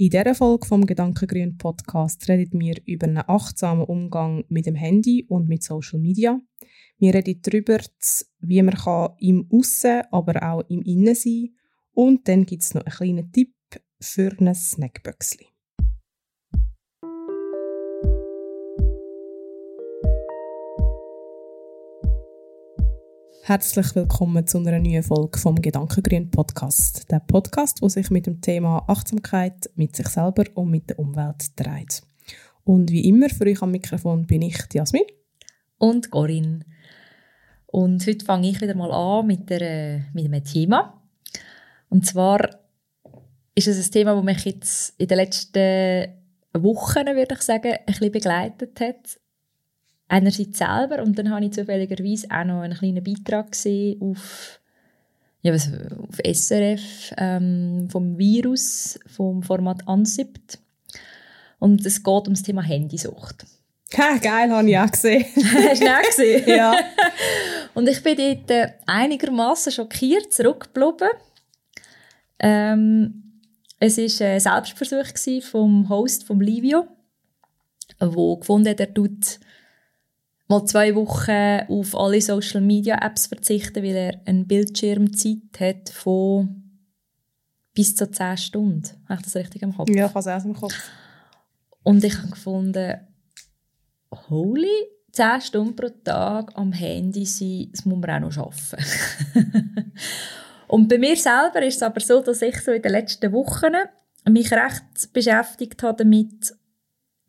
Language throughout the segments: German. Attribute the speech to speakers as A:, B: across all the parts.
A: In dieser Folge vom Gedankengrün Podcast reden wir über einen achtsamen Umgang mit dem Handy und mit Social Media. Wir reden darüber, wie man kann im Aussen, aber auch im Innen sein Und dann gibt es noch einen kleinen Tipp für ein Snackböckchen. Herzlich willkommen zu einer neuen Folge vom Gedankengrün Podcast. Der Podcast, der sich mit dem Thema Achtsamkeit mit sich selber und mit der Umwelt dreht. Und wie immer für euch am Mikrofon bin ich Jasmin
B: und Corinne. Und heute fange ich wieder mal an mit, der, mit einem Thema. Und zwar ist es ein Thema, das mich jetzt in den letzten Wochen, würde ich sagen, ein bisschen begleitet hat einerseits selber und dann habe ich zufälligerweise auch noch einen kleinen Beitrag gesehen auf, ja, was, auf SRF ähm, vom Virus, vom Format Ansibt. Und es geht um das Thema Handysucht.
A: Ha, geil, habe ich auch gesehen.
B: Hast du auch gesehen?
A: ja.
B: Und ich bin dort äh, einigermaßen schockiert zurückgeblieben. Ähm, es war ein Selbstversuch vom Host, vom Livio, wo gefunden hat, er tut mal zwei Wochen auf alle Social Media Apps verzichten, weil er eine Bildschirmzeit hat von bis zu 10 Stunden. Habe ich das richtig im Kopf?
A: Ja, ich habe es auch im Kopf.
B: Und ich habe gefunden, holy, 10 Stunden pro Tag am Handy sein, das muss man auch noch schaffen. Und bei mir selber ist es aber so, dass ich so in den letzten Wochen mich recht beschäftigt habe damit,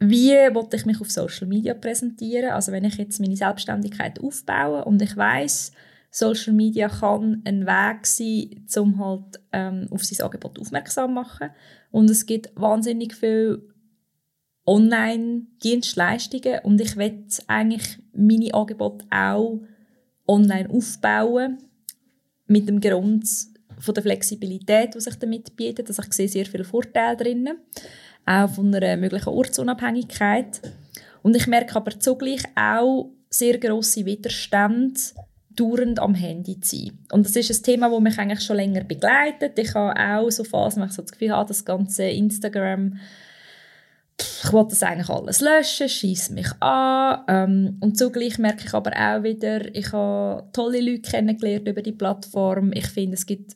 B: wie wollte ich mich auf Social Media präsentieren? Also wenn ich jetzt meine Selbstständigkeit aufbaue und ich weiß, Social Media kann ein Weg sein, um halt ähm, auf sein Angebot aufmerksam zu machen. Und es gibt wahnsinnig viele Online-Dienstleistungen und ich will eigentlich meine Angebote auch online aufbauen mit dem Grund von der Flexibilität, die sich damit bietet. Also ich sehe sehr viele Vorteile drinnen auch von einer möglichen Ortsunabhängigkeit. Und ich merke aber zugleich auch sehr grosse Widerstände, dauernd am Handy zu sein. Und das ist ein Thema, das mich eigentlich schon länger begleitet. Ich habe auch so Phasen, wo ich so das Gefühl habe, das ganze Instagram, ich will das eigentlich alles löschen, schießt mich an. Ähm, und zugleich merke ich aber auch wieder, ich habe tolle Leute kennengelernt über die Plattform. Ich finde, es gibt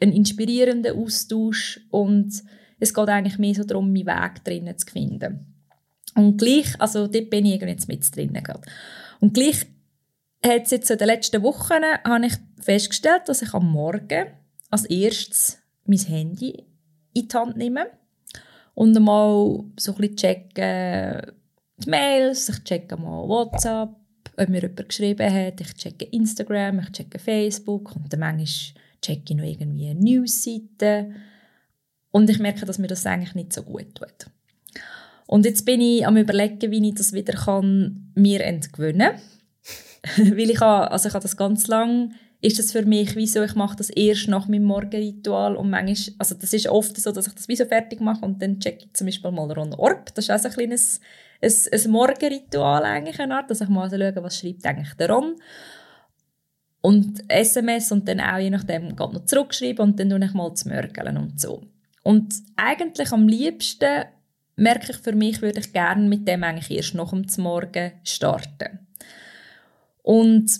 B: einen inspirierenden Austausch und es geht eigentlich mehr so darum, meinen Weg drinnen zu finden. Und gleich, also dort bin ich jetzt mit drinnen gerade. Und gleich hat jetzt in den letzten Wochen habe ich festgestellt, dass ich am Morgen als erstes mein Handy in die Hand nehme und mal so ein bisschen checken die Mails, ich checke mal WhatsApp, ob mir jemand geschrieben hat, ich checke Instagram, ich checke Facebook und dann manchmal checke ich noch irgendwie Newsseiten und ich merke, dass mir das eigentlich nicht so gut tut. Und jetzt bin ich am überlegen, wie ich das wieder kann, mir entgewöhnen kann. Weil ich habe, also ich habe das ganz lang, ist das für mich wie so, ich mache das erst nach meinem Morgenritual und manchmal, also das ist oft so, dass ich das wie so fertig mache und dann checke ich zum Beispiel mal Ron Orb. Das ist auch so ein kleines ein, ein Morgenritual eigentlich, eine Art, dass ich mal schaue, was schreibt eigentlich der Ron und SMS und dann auch je nachdem geht noch zurückschreiben und dann tue ich mal zu mörgeln und so. Und eigentlich am liebsten merke ich für mich, würde ich gerne mit dem eigentlich erst noch am Morgen starten. Und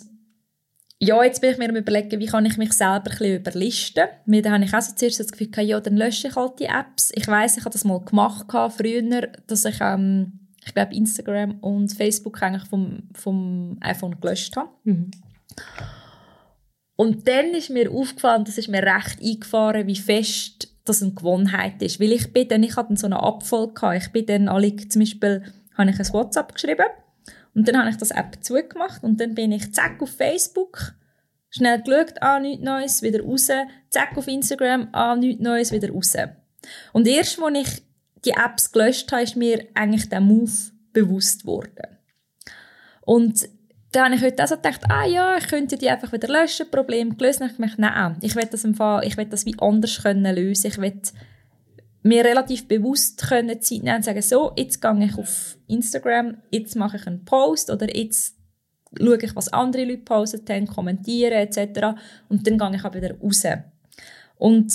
B: ja, jetzt bin ich mir am überlegen, wie kann ich mich selber ein bisschen überlisten. Weil da habe ich auch so zuerst das Gefühl, ja, dann lösche ich halt die Apps. Ich weiß, ich habe das mal gemacht früher, dass ich, ähm, ich glaube, Instagram und Facebook eigentlich vom, vom iPhone gelöscht habe. Mhm. Und dann ist mir aufgefallen, das ist mir recht eingefahren, wie fest das eine Gewohnheit ist. Weil ich bin dann, ich hatte so einen Abfall gehabt. Ich bin dann alle, zum Beispiel, habe ich ein WhatsApp geschrieben und dann habe ich das App zugemacht und dann bin ich zack auf Facebook, schnell geschaut, ah, nichts Neues, wieder raus, zack auf Instagram, ah, nichts Neues, wieder raus. Und erst, als ich die Apps gelöscht habe, ist mir eigentlich der Move bewusst geworden. Und dann habe ich heute auch so gedacht, ah ja, ich könnte die einfach wieder löschen, Problem gelöst. Und ich dachte, nein, ich will das im Fall, ich will das wie anders können lösen. Ich will mir relativ bewusst können Zeit nehmen und sagen, so, jetzt gehe ich auf Instagram, jetzt mache ich einen Post oder jetzt schaue ich, was andere Leute postet haben, kommentieren etc. Und dann gehe ich auch wieder raus. Und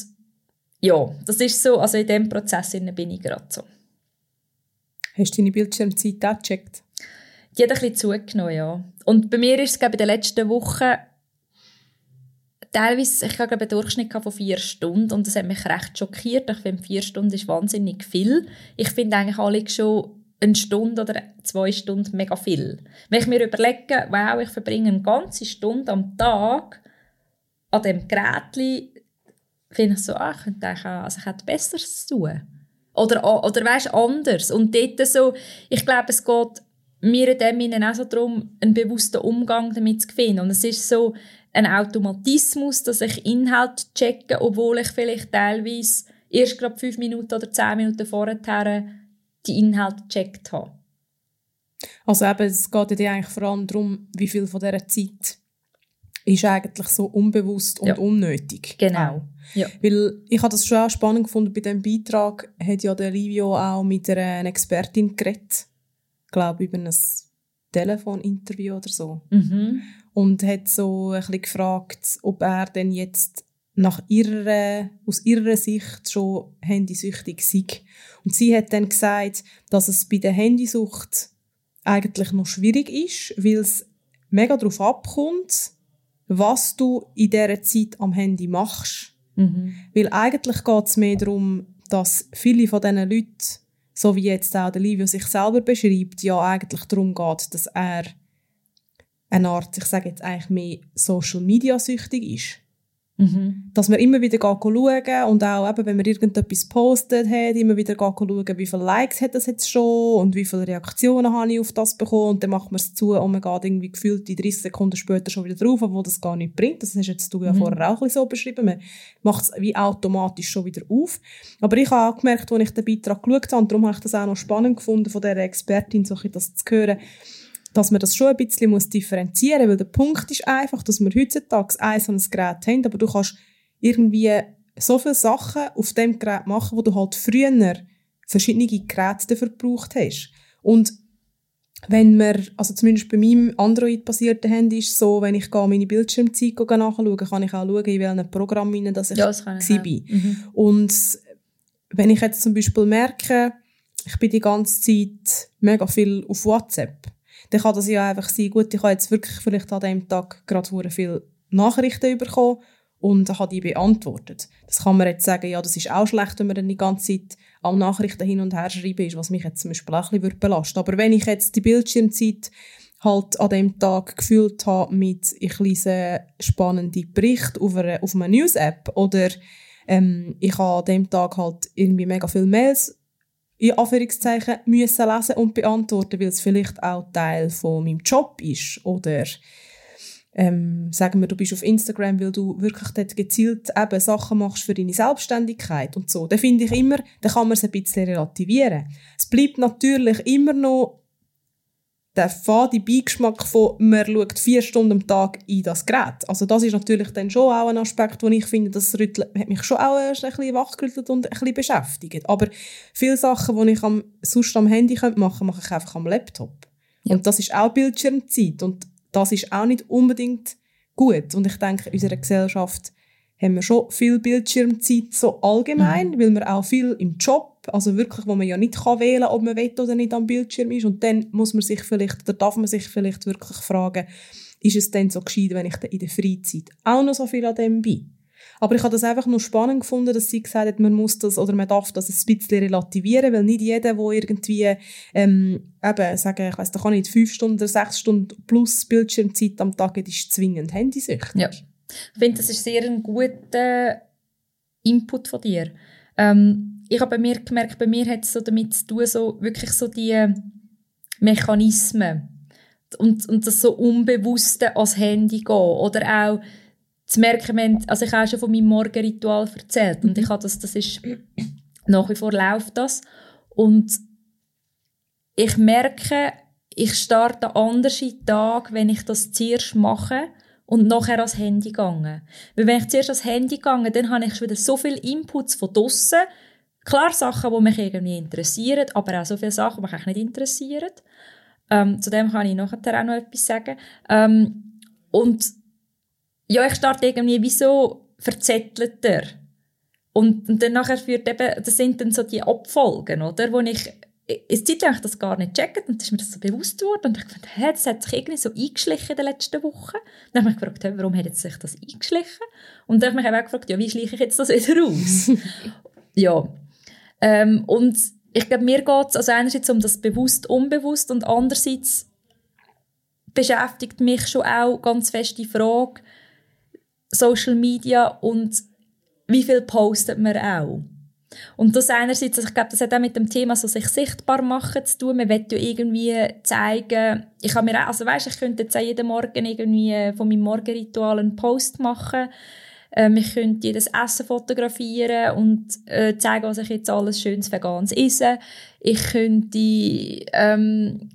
B: ja, das ist so, also in diesem Prozess bin ich gerade so.
A: Hast du deine Bildschirmzeit auch gecheckt?
B: Die hat ein bisschen zugenommen, ja. Und bei mir ist es, glaube ich, in den letzten Wochen teilweise, ich habe einen Durchschnitt von vier Stunden und das hat mich recht schockiert. Ich finde, vier Stunden ist wahnsinnig viel. Ich finde eigentlich alle schon eine Stunde oder zwei Stunden mega viel. Wenn ich mir überlege, wow, ich verbringe eine ganze Stunde am Tag an dem Gerät, finde ich so, ah, ich könnte eigentlich auch, also ich hätte Besseres zu tun. Oder, oder weißt anders. Und dort so, ich glaube, es geht mir in dem Sinne auch so darum, einen bewussten Umgang damit zu finden. Und es ist so ein Automatismus, dass ich Inhalt checke, obwohl ich vielleicht teilweise erst gerade fünf Minuten oder zehn Minuten vorher die Inhalte gecheckt habe.
A: Also eben, es geht dir eigentlich vor allem darum, wie viel von dieser Zeit ist eigentlich so unbewusst und ja. unnötig.
B: Genau.
A: Ja. Weil ich habe das schon auch spannend gefunden, bei diesem Beitrag hat ja der Livio auch mit einer Expertin geredet. Ich glaube, über ein Telefoninterview oder so.
B: Mhm.
A: Und hat so ein bisschen gefragt, ob er denn jetzt nach ihrer, aus ihrer Sicht schon handysüchtig sei. Und sie hat dann gesagt, dass es bei der Handysucht eigentlich noch schwierig ist, weil es mega darauf abkommt, was du in dieser Zeit am Handy machst.
B: Mhm.
A: Weil eigentlich geht es mehr darum, dass viele von diesen Leuten, so wie jetzt auch der Livio sich selber beschreibt, ja eigentlich darum geht, dass er eine Art, ich sage jetzt eigentlich mehr Social Media süchtig ist.
B: Mhm.
A: Dass man immer wieder schauen und auch eben, wenn man irgendetwas postet hat, immer wieder schauen, wie viele Likes hat das jetzt schon und wie viele Reaktionen habe ich auf das bekommen und dann macht man es zu und man geht irgendwie gefühlt die 30 Sekunden später schon wieder drauf, obwohl das gar nicht bringt. Das hast jetzt du ja mhm. vorher auch ein so beschrieben. Man macht es wie automatisch schon wieder auf. Aber ich habe auch gemerkt, als ich den Beitrag geschaut habe, und darum habe ich das auch noch spannend gefunden, von dieser Expertin so das zu hören, dass man das schon ein bisschen muss differenzieren muss, weil der Punkt ist einfach, dass wir heutzutage ein so ein Gerät haben, aber du kannst irgendwie so viele Sachen auf dem Gerät machen, wo du halt früher verschiedene Geräte dafür gebraucht hast. Und wenn man, also zumindest bei meinem Android-basierten Handy ist es so, wenn ich meine Bildschirmzeit nachschaue, kann ich auch schauen, in welchem Programm ich das ich
B: ja, das
A: bin. Mhm. Und wenn ich jetzt zum Beispiel merke, ich bin die ganze Zeit mega viel auf WhatsApp, dann kann das ja einfach sein, gut, ich habe jetzt wirklich vielleicht an dem Tag gerade viele Nachrichten bekommen und habe die beantwortet. Das kann man jetzt sagen, ja, das ist auch schlecht, wenn man dann die ganze Zeit alle Nachrichten hin und her schreiben ist, was mich jetzt zum Beispiel auch ein bisschen belasten Aber wenn ich jetzt die Bildschirmzeit halt an dem Tag gefühlt habe mit, ich lese spannende Berichte auf einer, auf einer News-App oder ähm, ich habe an dem Tag halt irgendwie mega viele Mails in Anführungszeichen müssen lesen und beantworten, weil es vielleicht auch Teil von meinem Job ist oder ähm, sagen wir, du bist auf Instagram, weil du wirklich dort gezielt eben Sachen machst für deine Selbstständigkeit und so. Da finde ich immer, da kann man es ein bisschen relativieren. Es bleibt natürlich immer noch der fade Beigeschmack von, man schaut vier Stunden am Tag in das Gerät. Also das ist natürlich dann schon auch ein Aspekt, wo ich finde, das hat mich schon auch ein bisschen wachgerüttelt und ein bisschen beschäftigt. Aber viele Sachen, die ich am, sonst am Handy machen könnte, mache ich einfach am Laptop. Ja. Und das ist auch Bildschirmzeit und das ist auch nicht unbedingt gut. Und ich denke, in unserer Gesellschaft haben wir schon viel Bildschirmzeit so allgemein, mhm. weil wir auch viel im Job, also wirklich, wo man ja nicht kann wählen kann, ob man will oder nicht am Bildschirm ist. Und dann muss man sich vielleicht, oder darf man sich vielleicht wirklich fragen, ist es denn so gescheit, wenn ich in der Freizeit auch noch so viel an dem bin? Aber ich habe das einfach nur spannend gefunden, dass sie gesagt hat, man muss das oder man darf das ein bisschen relativieren, weil nicht jeder, der irgendwie ähm, eben, sagen, ich weiss, da kann nicht fünf Stunden oder sechs Stunden plus Bildschirmzeit am Tag hat, ist zwingend handysüchtig.
B: Ja. Ich finde, das ist sehr ein guter Input von dir. Ähm, ich habe bei mir gemerkt, bei mir hat es so damit zu tun, so wirklich so die Mechanismen und, und das so Unbewusste ans Handy gehen oder auch zu merken, also ich habe schon von meinem Morgenritual erzählt und ich habe das, das ist, nach wie vor läuft das und ich merke, ich starte anders in den Tag, wenn ich das zuerst mache und nachher ans Handy gegangen. Weil wenn ich zuerst ans Handy gegangen, dann habe ich schon wieder so viele Inputs von draussen. Klar Sachen, die mich irgendwie interessieren, aber auch so viele Sachen, die mich nicht interessieren. Ähm, zu dem kann ich nachher auch noch etwas sagen. Ähm, und ja, ich starte irgendwie wie so verzettelter Und, und dann nachher führt eben, das sind dann so die Abfolgen, oder, wo ich eine Zeit lang das gar nicht gecheckt und dann ist mir das so bewusst geworden und ich dachte, hä, das hat sich irgendwie so eingeschlichen in den letzten Wochen. Dann habe ich mich gefragt, hey, warum hat sich das eingeschlichen? Und dann habe ich mich auch gefragt, ja, wie schleiche ich jetzt das wieder aus? ja. Ähm, und ich glaube, mir geht es also einerseits um das bewusst, unbewusst und andererseits beschäftigt mich schon auch ganz fest die Frage Social Media und wie viel postet man auch. Und das einerseits, also ich glaube, das hat auch mit dem Thema so sich sichtbar machen zu tun. Man will ja irgendwie zeigen, ich habe mir auch, also weißt, ich könnte jetzt auch jeden Morgen irgendwie von meinem Morgenritual einen Post machen. Ähm, ich könnte jedes Essen fotografieren und äh, zeigen, was ich jetzt alles schönes Veganes esse. Ich könnte ähm,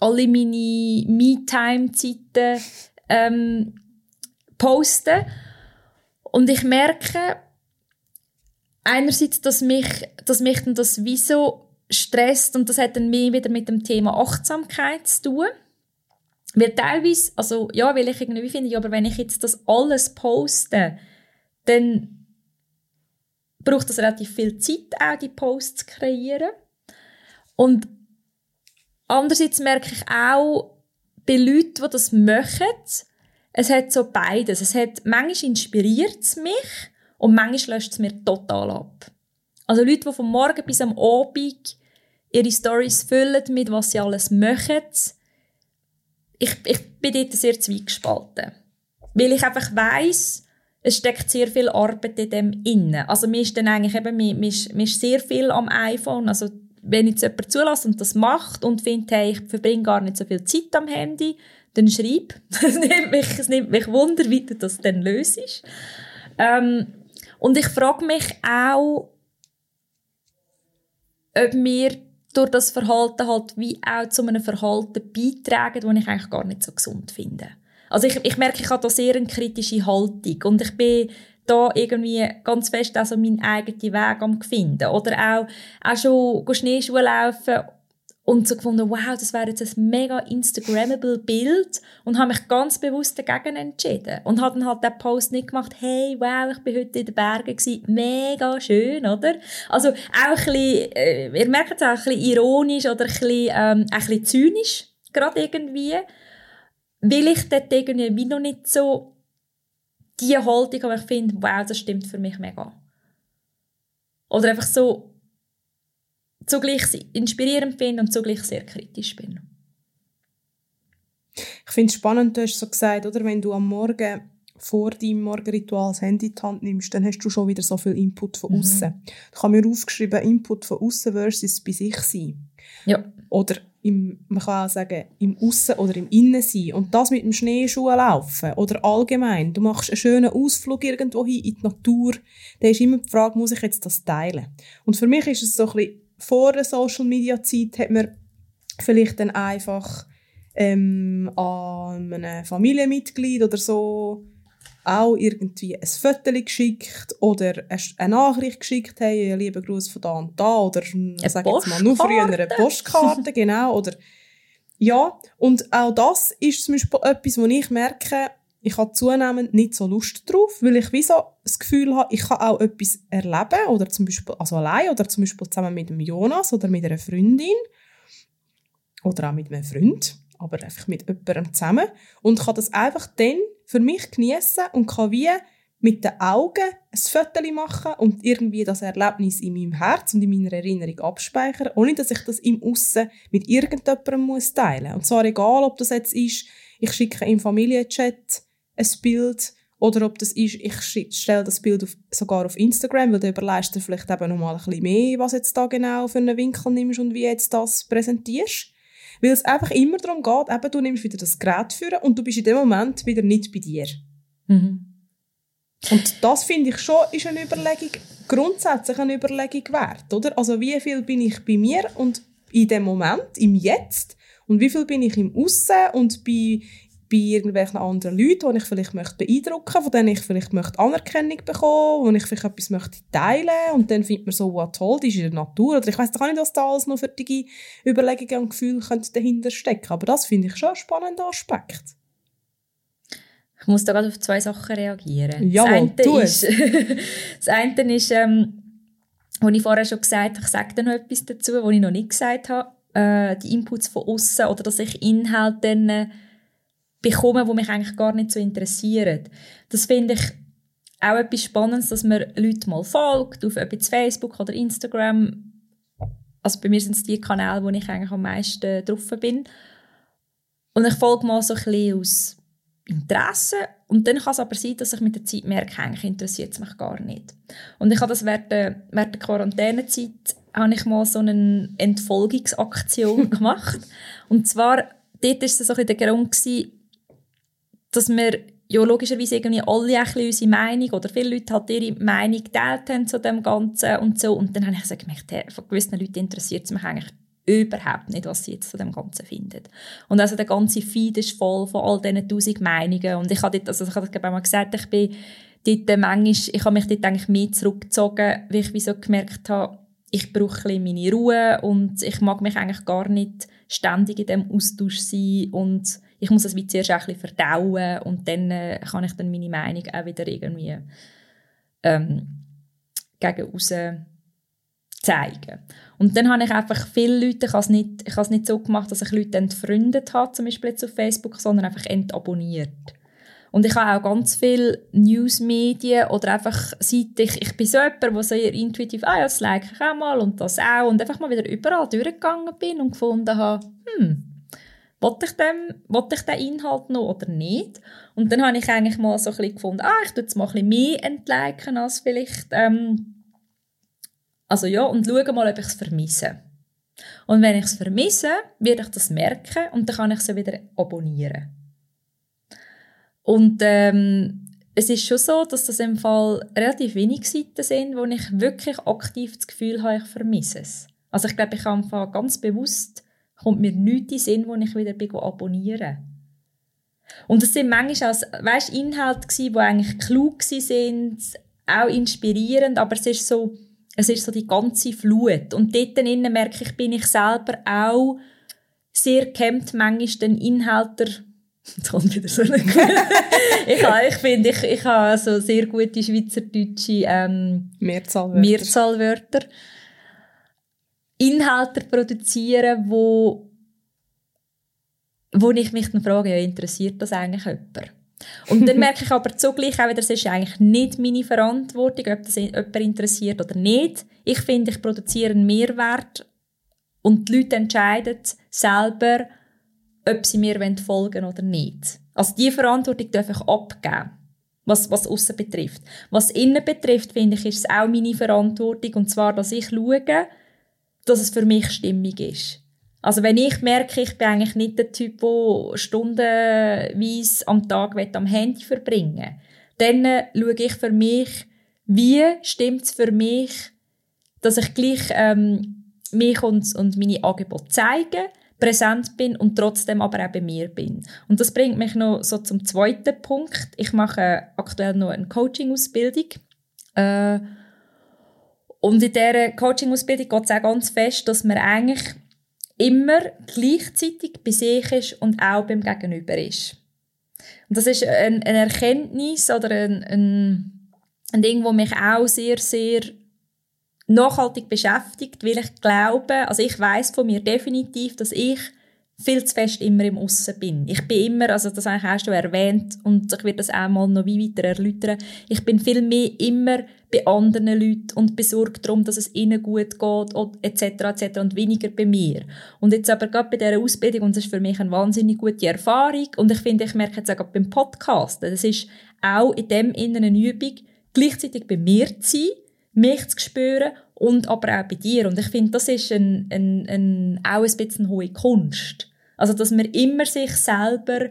B: alle meine Me-Time-Zeiten ähm, posten. Und ich merke, einerseits, dass mich, dass mich dann das wie so stresst und das hat dann mehr wieder mit dem Thema Achtsamkeit zu tun. Weil teilweise, also ja, weil ich irgendwie finde, ja, aber wenn ich jetzt das alles poste, dann braucht das relativ viel Zeit, auch die Posts zu kreieren. Und andererseits merke ich auch, bei Leuten, die das machen, es hat so beides. Es hat, manchmal inspiriert es mich und manchmal löscht es mir total ab. Also Leute, die vom Morgen bis am Abend ihre Stories füllen mit, was sie alles machen, ich, ich bin dort sehr zweigespalten. Weil ich einfach weiss, es steckt sehr viel Arbeit in dem inne. Also mir ist dann eigentlich eben, mir, mir, ist, mir ist sehr viel am iPhone, also wenn jetzt jemand zulässt und das macht und findet, hey, ich verbringe gar nicht so viel Zeit am Handy, dann schreib. es, nimmt mich, es nimmt mich Wunder, wie du das dann löst. Ähm, und ich frage mich auch, ob wir durch das Verhalten halt wie auch zu einem Verhalten beitragen, das ich eigentlich gar nicht so gesund finde. Also ich, ich merke, ich habe da sehr eine kritische Haltung und ich bin da irgendwie ganz fest also meinen eigenen Weg am finden. Oder auch, auch schon Schneeschuhe laufen und so gefunden, wow, das wäre jetzt ein mega Instagrammable Bild und habe mich ganz bewusst dagegen entschieden und habe dann halt den Post nicht gemacht, hey, wow, ich bin heute in den Bergen gewesen, mega schön, oder? Also auch ein bisschen, äh, ihr merkt es auch ein bisschen ironisch oder ein bisschen, ähm, ein bisschen zynisch, gerade irgendwie, weil ich dort irgendwie wie noch nicht so die Haltung habe, ich finde, wow, das stimmt für mich mega. Oder einfach so, zugleich inspirierend finde und zugleich sehr kritisch bin.
A: Ich finde es spannend, du hast so gesagt, oder, wenn du am Morgen vor deinem Morgenritual das Handy in die Hand nimmst, dann hast du schon wieder so viel Input von außen. Mhm. Ich habe mir aufgeschrieben, Input von außen versus bei sich sein.
B: Ja.
A: Oder im, man kann auch sagen, im Aussen oder im Innen sein. Und das mit dem Schneeschuh laufen. Oder allgemein. Du machst einen schönen Ausflug irgendwo hin in die Natur. Da ist immer die Frage, muss ich jetzt das teilen? Und für mich ist es so ein bisschen vor der Social Media Zeit hat man vielleicht dann einfach ähm, an einem Familienmitglied oder so auch irgendwie ein Foto geschickt oder eine Nachricht geschickt, hey, liebe Gruß von da und da oder sag jetzt mal nur früher eine Postkarte, genau, oder ja, und auch das ist zum Beispiel etwas, wo ich merke, ich habe zunehmend nicht so Lust drauf, weil ich wie so das Gefühl habe, ich kann auch etwas erleben, oder zum Beispiel, also allein, oder zum Beispiel zusammen mit dem Jonas oder mit einer Freundin, oder auch mit einem Freund, aber einfach mit jemandem zusammen, und kann das einfach dann für mich genießen und kann wie mit den Augen ein Foto machen und irgendwie das Erlebnis in meinem Herz und in meiner Erinnerung abspeichern, ohne dass ich das im Aussen mit irgendjemandem muss teilen muss. Und zwar egal, ob das jetzt ist, ich schicke im Familienchat ein Bild oder ob das ist, ich stelle das Bild auf, sogar auf Instagram, weil du überlegst dir vielleicht eben noch mal ein bisschen mehr, was jetzt da genau für einen Winkel nimmst und wie jetzt das präsentierst. Weil es einfach immer darum geht, eben, du nimmst wieder das Gerät führen und du bist in dem Moment wieder nicht bei dir. Mhm. Und das finde ich schon ist eine Überlegung, grundsätzlich eine Überlegung wert, oder? Also wie viel bin ich bei mir und in dem Moment, im Jetzt und wie viel bin ich im Aussen und bei bei irgendwelchen anderen Leuten, die ich vielleicht möchte beeindrucken, von denen ich vielleicht möchte Anerkennung bekommen, wo ich vielleicht etwas möchte teilen und dann findet man so, wow, toll, die ist in der Natur. Oder ich weiß gar nicht, was da alles noch für die Überlegungen und Gefühle dahinter stecken aber das finde ich schon ein spannender Aspekt.
B: Ich muss da gerade auf zwei Sachen reagieren.
A: Jawohl,
B: das eine ist, das eine ist ähm, was ich vorher schon gesagt habe, ich sage da noch etwas dazu, was ich noch nicht gesagt habe, äh, die Inputs von außen oder dass ich Inhalte dann äh, bekomme, die mich eigentlich gar nicht so interessieren. Das finde ich auch etwas Spannendes, dass man Leute mal folgt, auf jetzt Facebook oder Instagram. Also bei mir sind es die Kanäle, wo ich eigentlich am meisten drauf bin. Und ich folge mal so ein bisschen aus Interesse und dann kann es aber sein, dass ich mit der Zeit merke, eigentlich interessiert es mich gar nicht. Und ich habe das während der, während der Quarantänezeit habe ich mal so eine Entfolgungsaktion gemacht. Und zwar, dort war es so ein bisschen der Grund, dass wir ja logischerweise irgendwie alle ein bisschen unsere Meinung oder viele Leute halt ihre Meinung geteilt haben zu dem Ganzen und so. Und dann habe ich so gemerkt, hey, von gewissen Leuten interessiert es mich eigentlich überhaupt nicht, was sie jetzt zu dem Ganzen finden. Und also der ganze Feed ist voll von all diesen tausend Meinungen. Und ich habe dort, also ich habe das mal gesagt, ich bin dort manchmal, ich habe mich dort eigentlich mehr zurückgezogen, weil ich wie so gemerkt habe, ich brauche ein bisschen meine Ruhe und ich mag mich eigentlich gar nicht ständig in diesem Austausch sein und ich muss das wie zuerst ein bisschen verdauen und dann äh, kann ich dann meine Meinung auch wieder irgendwie ähm, gegen raus zeigen. Und dann habe ich einfach viele Leute, ich habe es nicht, ich habe es nicht so gemacht, dass ich Leute entfreundet habe, zum Beispiel jetzt auf Facebook, sondern einfach entabonniert. Und ich habe auch ganz viele Newsmedien oder einfach Seiten, ich, ich bin so jemand, der sehr intuitiv, ah ja, das like ich auch mal und das auch und einfach mal wieder überall durchgegangen bin und gefunden habe, hm, wollte ich, dem, wollte ich den Inhalt noch oder nicht? Und dann habe ich eigentlich mal so ein bisschen gefunden, ah, ich tue jetzt mal ein bisschen mehr entliken als vielleicht, ähm, also ja, und schaue mal, ob ich es vermisse. Und wenn ich es vermisse, werde ich das merken und dann kann ich es wieder abonnieren. Und ähm, es ist schon so, dass das im Fall relativ wenig Seiten sind, wo ich wirklich aktiv das Gefühl habe, ich vermisse es. Also ich glaube, ich habe ganz bewusst, kommt mir nichts in Sinn, wo ich wieder bin, abonnieren Und es sind manchmal auch, weißt, Inhalte gewesen, die eigentlich klug sind, auch inspirierend, aber es ist so, es ist so die ganze Flut. Und dort innen merke ich, bin ich selber auch sehr gehemmt, manchmal den Inhalter Jetzt kommt wieder so eine ich, habe, ich finde, ich, ich habe so sehr gute schweizerdeutsche ähm,
A: Mehrzahlwörter.
B: Mehrzahlwörter. Inhalte produzieren, wo, wo ich mich dann frage, ja, interessiert das eigentlich jemand? Und dann merke ich aber zugleich auch wieder, das ist eigentlich nicht meine Verantwortung, ob das jemand interessiert oder nicht. Ich finde, ich produziere einen Mehrwert und die Leute entscheiden selber, ob sie mir folgen oder nicht. Also die Verantwortung darf ich abgeben, was, was aussen betrifft. Was innen betrifft, finde ich, ist es auch meine Verantwortung, und zwar, dass ich schaue, dass es für mich stimmig ist. Also wenn ich merke, ich bin eigentlich nicht der Typ, der stundenweise am Tag am Handy verbringen dann schaue ich für mich, wie stimmt es für mich, dass ich gleich ähm, mich und, und meine Angebote zeige, präsent bin und trotzdem aber auch bei mir bin. Und das bringt mich noch so zum zweiten Punkt. Ich mache aktuell noch eine Coaching-Ausbildung. Äh, und in dieser Coaching-Ausbildung geht es auch ganz fest, dass man eigentlich immer gleichzeitig bei sich ist und auch beim Gegenüber ist. Und das ist eine, eine Erkenntnis oder ein, ein, ein Ding, das mich auch sehr, sehr nachhaltig beschäftigt, weil ich glaube, also ich weiß von mir definitiv, dass ich viel zu fest immer im Aussen bin. Ich bin immer, also das habe ich auch schon erwähnt und ich werde das auch mal noch weiter erläutern, ich bin viel mehr immer bei anderen Leuten und besorgt darum, dass es ihnen gut geht etc. etc. und weniger bei mir. Und jetzt aber gerade bei dieser Ausbildung, und das ist für mich eine wahnsinnig gute Erfahrung und ich finde, ich merke jetzt auch gerade beim Podcast, das ist auch in dem Innen eine Übung, gleichzeitig bei mir zu sein, mich zu spüren und aber auch bei dir. Und ich finde, das ist ein, ein, ein, auch ein bisschen eine hohe Kunst. Also, dass man immer sich selber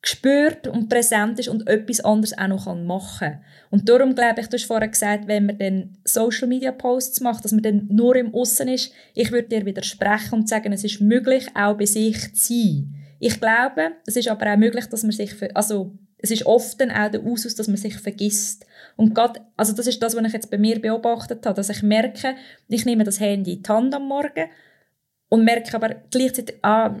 B: spürt und präsent ist und etwas anderes auch noch machen kann. Und darum glaube ich, du hast vorher gesagt, wenn man dann Social Media Posts macht, dass man dann nur im Aussen ist, ich würde dir widersprechen und sagen, es ist möglich, auch bei sich zu sein. Ich glaube, es ist aber auch möglich, dass man sich, also es ist oft dann auch der Ausus, dass man sich vergisst. Und gerade, also das ist das, was ich jetzt bei mir beobachtet habe, dass ich merke, ich nehme das Handy in die Hand am Morgen und merke aber gleichzeitig, ah,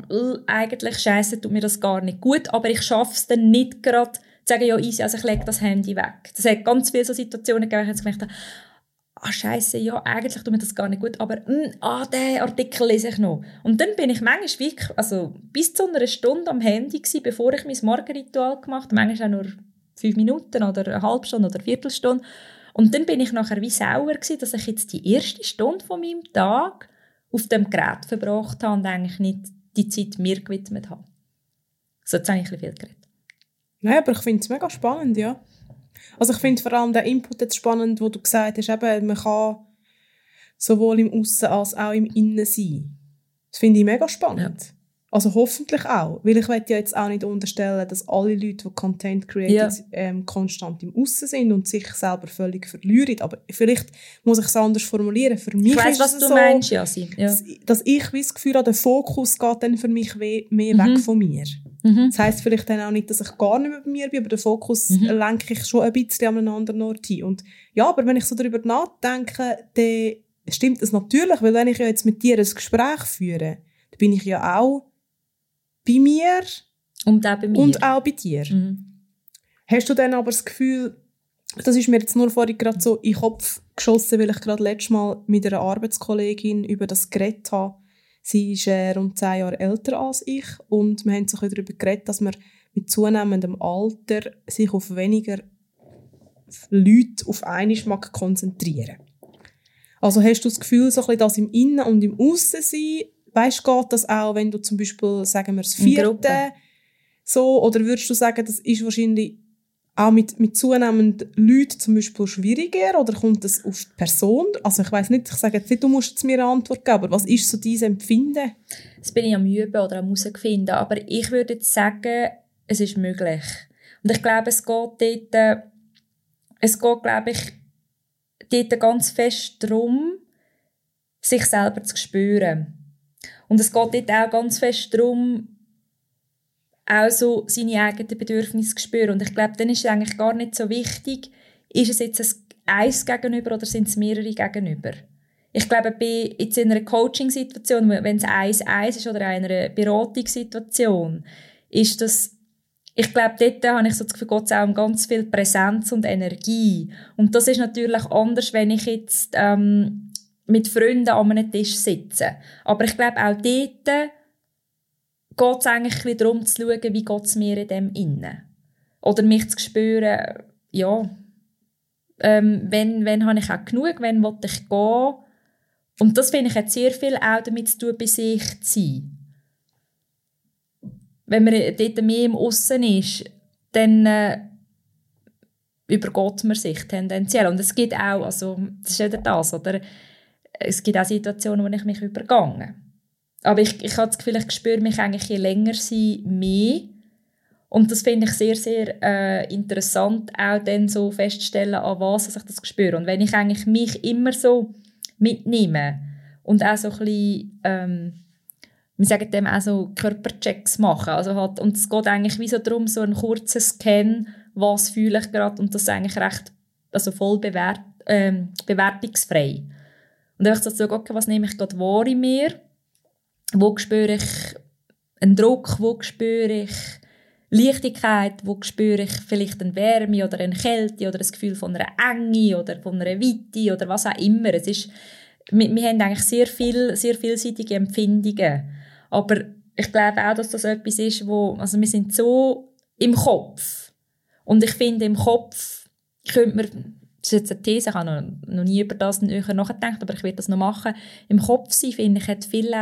B: eigentlich scheiße, tut mir das gar nicht gut, aber ich schaffe es dann nicht gerade, sagen, ja, easy, also ich lege das Handy weg. Das hat ganz viele so Situationen gegeben, wo ich gedacht habe, ah scheiße, ja, eigentlich tut mir das gar nicht gut, aber mm, ah, den Artikel lese ich noch. Und dann bin ich manchmal wirklich, also bis zu einer Stunde am Handy gewesen, bevor ich mein Morgenritual gemacht habe, manchmal auch nur fünf Minuten oder eine halbe Stunde oder eine Viertelstunde. Und dann bin ich nachher wie sauer gewesen, dass ich jetzt die erste Stunde von meinem Tag auf dem Gerät verbracht habe und eigentlich nicht die Zeit mir gewidmet habe. So, jetzt habe ich ein bisschen viel geredet.
A: Nein, aber ich finde es mega spannend, ja. Also ich finde vor allem den Input jetzt spannend, wo du gesagt hast, eben, man kann sowohl im Aussen als auch im Innen sein. Das finde ich mega spannend. Ja. Also hoffentlich auch, weil ich will ja jetzt auch nicht unterstellen, dass alle Leute, die Content createn, ja. ähm, konstant im Aussen sind und sich selber völlig verlieren. Aber vielleicht muss ich es anders formulieren. Für mich
B: ich weiss,
A: ist
B: was
A: es
B: du
A: so,
B: meinst, ja, ja.
A: Dass, dass ich das Gefühl habe, der Fokus geht dann für mich mehr mhm. weg von mir.
B: Mhm.
A: Das heisst vielleicht dann auch nicht, dass ich gar nicht mehr bei mir bin, aber den Fokus mhm. lenke ich schon ein bisschen an einen anderen Ort hin. Und ja, aber wenn ich so darüber nachdenke, dann stimmt das natürlich, weil wenn ich ja jetzt mit dir ein Gespräch führe, dann bin ich ja auch bei mir
B: und auch bei, mir.
A: Und auch bei dir.
B: Mhm.
A: Hast du dann aber das Gefühl, das ist mir jetzt nur vorhin gerade so in den Kopf geschossen, weil ich gerade letztes Mal mit einer Arbeitskollegin über das geredet habe. Sie ist äh, rund zehn Jahre älter als ich und wir haben so darüber geredet, dass man mit zunehmendem Alter sich auf weniger Leute auf einmal mag konzentrieren. Also hast du das Gefühl, so ein bisschen das im Innen und im Aussen sein Weißt du, geht das auch, wenn du zum Beispiel, sagen wir, das vierte so, oder würdest du sagen, das ist wahrscheinlich auch mit, mit zunehmend Leuten zum Beispiel schwieriger oder kommt das auf die Person? Also ich weiß nicht, ich sage jetzt nicht, du musst jetzt mir eine Antwort geben, aber was ist so dein Empfinden?
B: Das bin ich am Üben oder am herausfinden, aber ich würde jetzt sagen, es ist möglich. Und ich glaube, es geht dort, äh, es geht, glaube ich, dort ganz fest darum, sich selber zu spüren. Und es geht dort auch ganz fest darum, auch so seine eigenen Bedürfnisse zu spüren. Und ich glaube, dann ist es eigentlich gar nicht so wichtig, ist es jetzt ein Eins gegenüber oder sind es mehrere gegenüber. Ich glaube, bei, jetzt in einer Coaching-Situation, wenn es eins eins ist oder in einer Beratungssituation, ist das, ich glaube, dort habe ich so das Gefühl, geht es auch um ganz viel Präsenz und Energie. Und das ist natürlich anders, wenn ich jetzt ähm, mit Freunden an einem Tisch sitzen. Aber ich glaube, auch dort geht es eigentlich darum zu schauen, wie geht es mir in dem innen. Oder mich zu spüren, ja, ähm, wenn, wenn habe ich auch genug, wenn will ich gehen. Und das finde ich hat sehr viel auch damit zu tun, bei sich zu sein. Wenn man dort mehr im Aussen ist, dann äh, übergeht man sich tendenziell. Und es gibt auch, also das ist ja das, oder? Es gibt auch Situationen, wo ich mich übergange. Aber ich, ich habe das Gefühl, ich spüre mich eigentlich je länger sie mehr. Und das finde ich sehr, sehr äh, interessant, auch dann so festzustellen, an was ich das spüre. Und wenn ich eigentlich mich immer so mitnehme und auch so ein bisschen, ähm, wir sagen dem auch so Körperchecks machen. Also halt, und es geht eigentlich wie so darum, so einen kurzen Scan, was fühle ich gerade und das ist eigentlich recht, also voll bewert, ähm, bewertungsfrei. Und dann habe ich so okay, was nehme ich gerade wahr in mir? Wo spüre ich einen Druck? Wo spüre ich Leichtigkeit? Wo spüre ich vielleicht eine Wärme oder eine Kälte oder das Gefühl von einer Enge oder von einer Weite oder was auch immer. Es ist, wir, wir haben eigentlich sehr, viel, sehr vielseitige Empfindungen. Aber ich glaube auch, dass das etwas ist, wo, also wir sind so im Kopf. Und ich finde, im Kopf könnte man das ist jetzt eine These, ich habe noch, noch nie über das nachgedacht, aber ich werde das noch machen. Im Kopf sein, finde ich, hat viel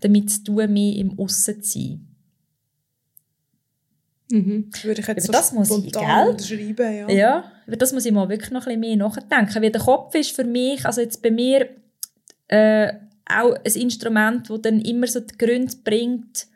B: damit zu tun, mehr im Aussen zu sein.
A: Mhm. Würde ich jetzt
B: über so das muss ich, gell?
A: schreiben, ja.
B: Ja, über das muss ich mal wirklich noch ein bisschen mehr nachdenken. Weil der Kopf ist für mich, also jetzt bei mir, äh, auch ein Instrument, das dann immer so die Gründe bringt,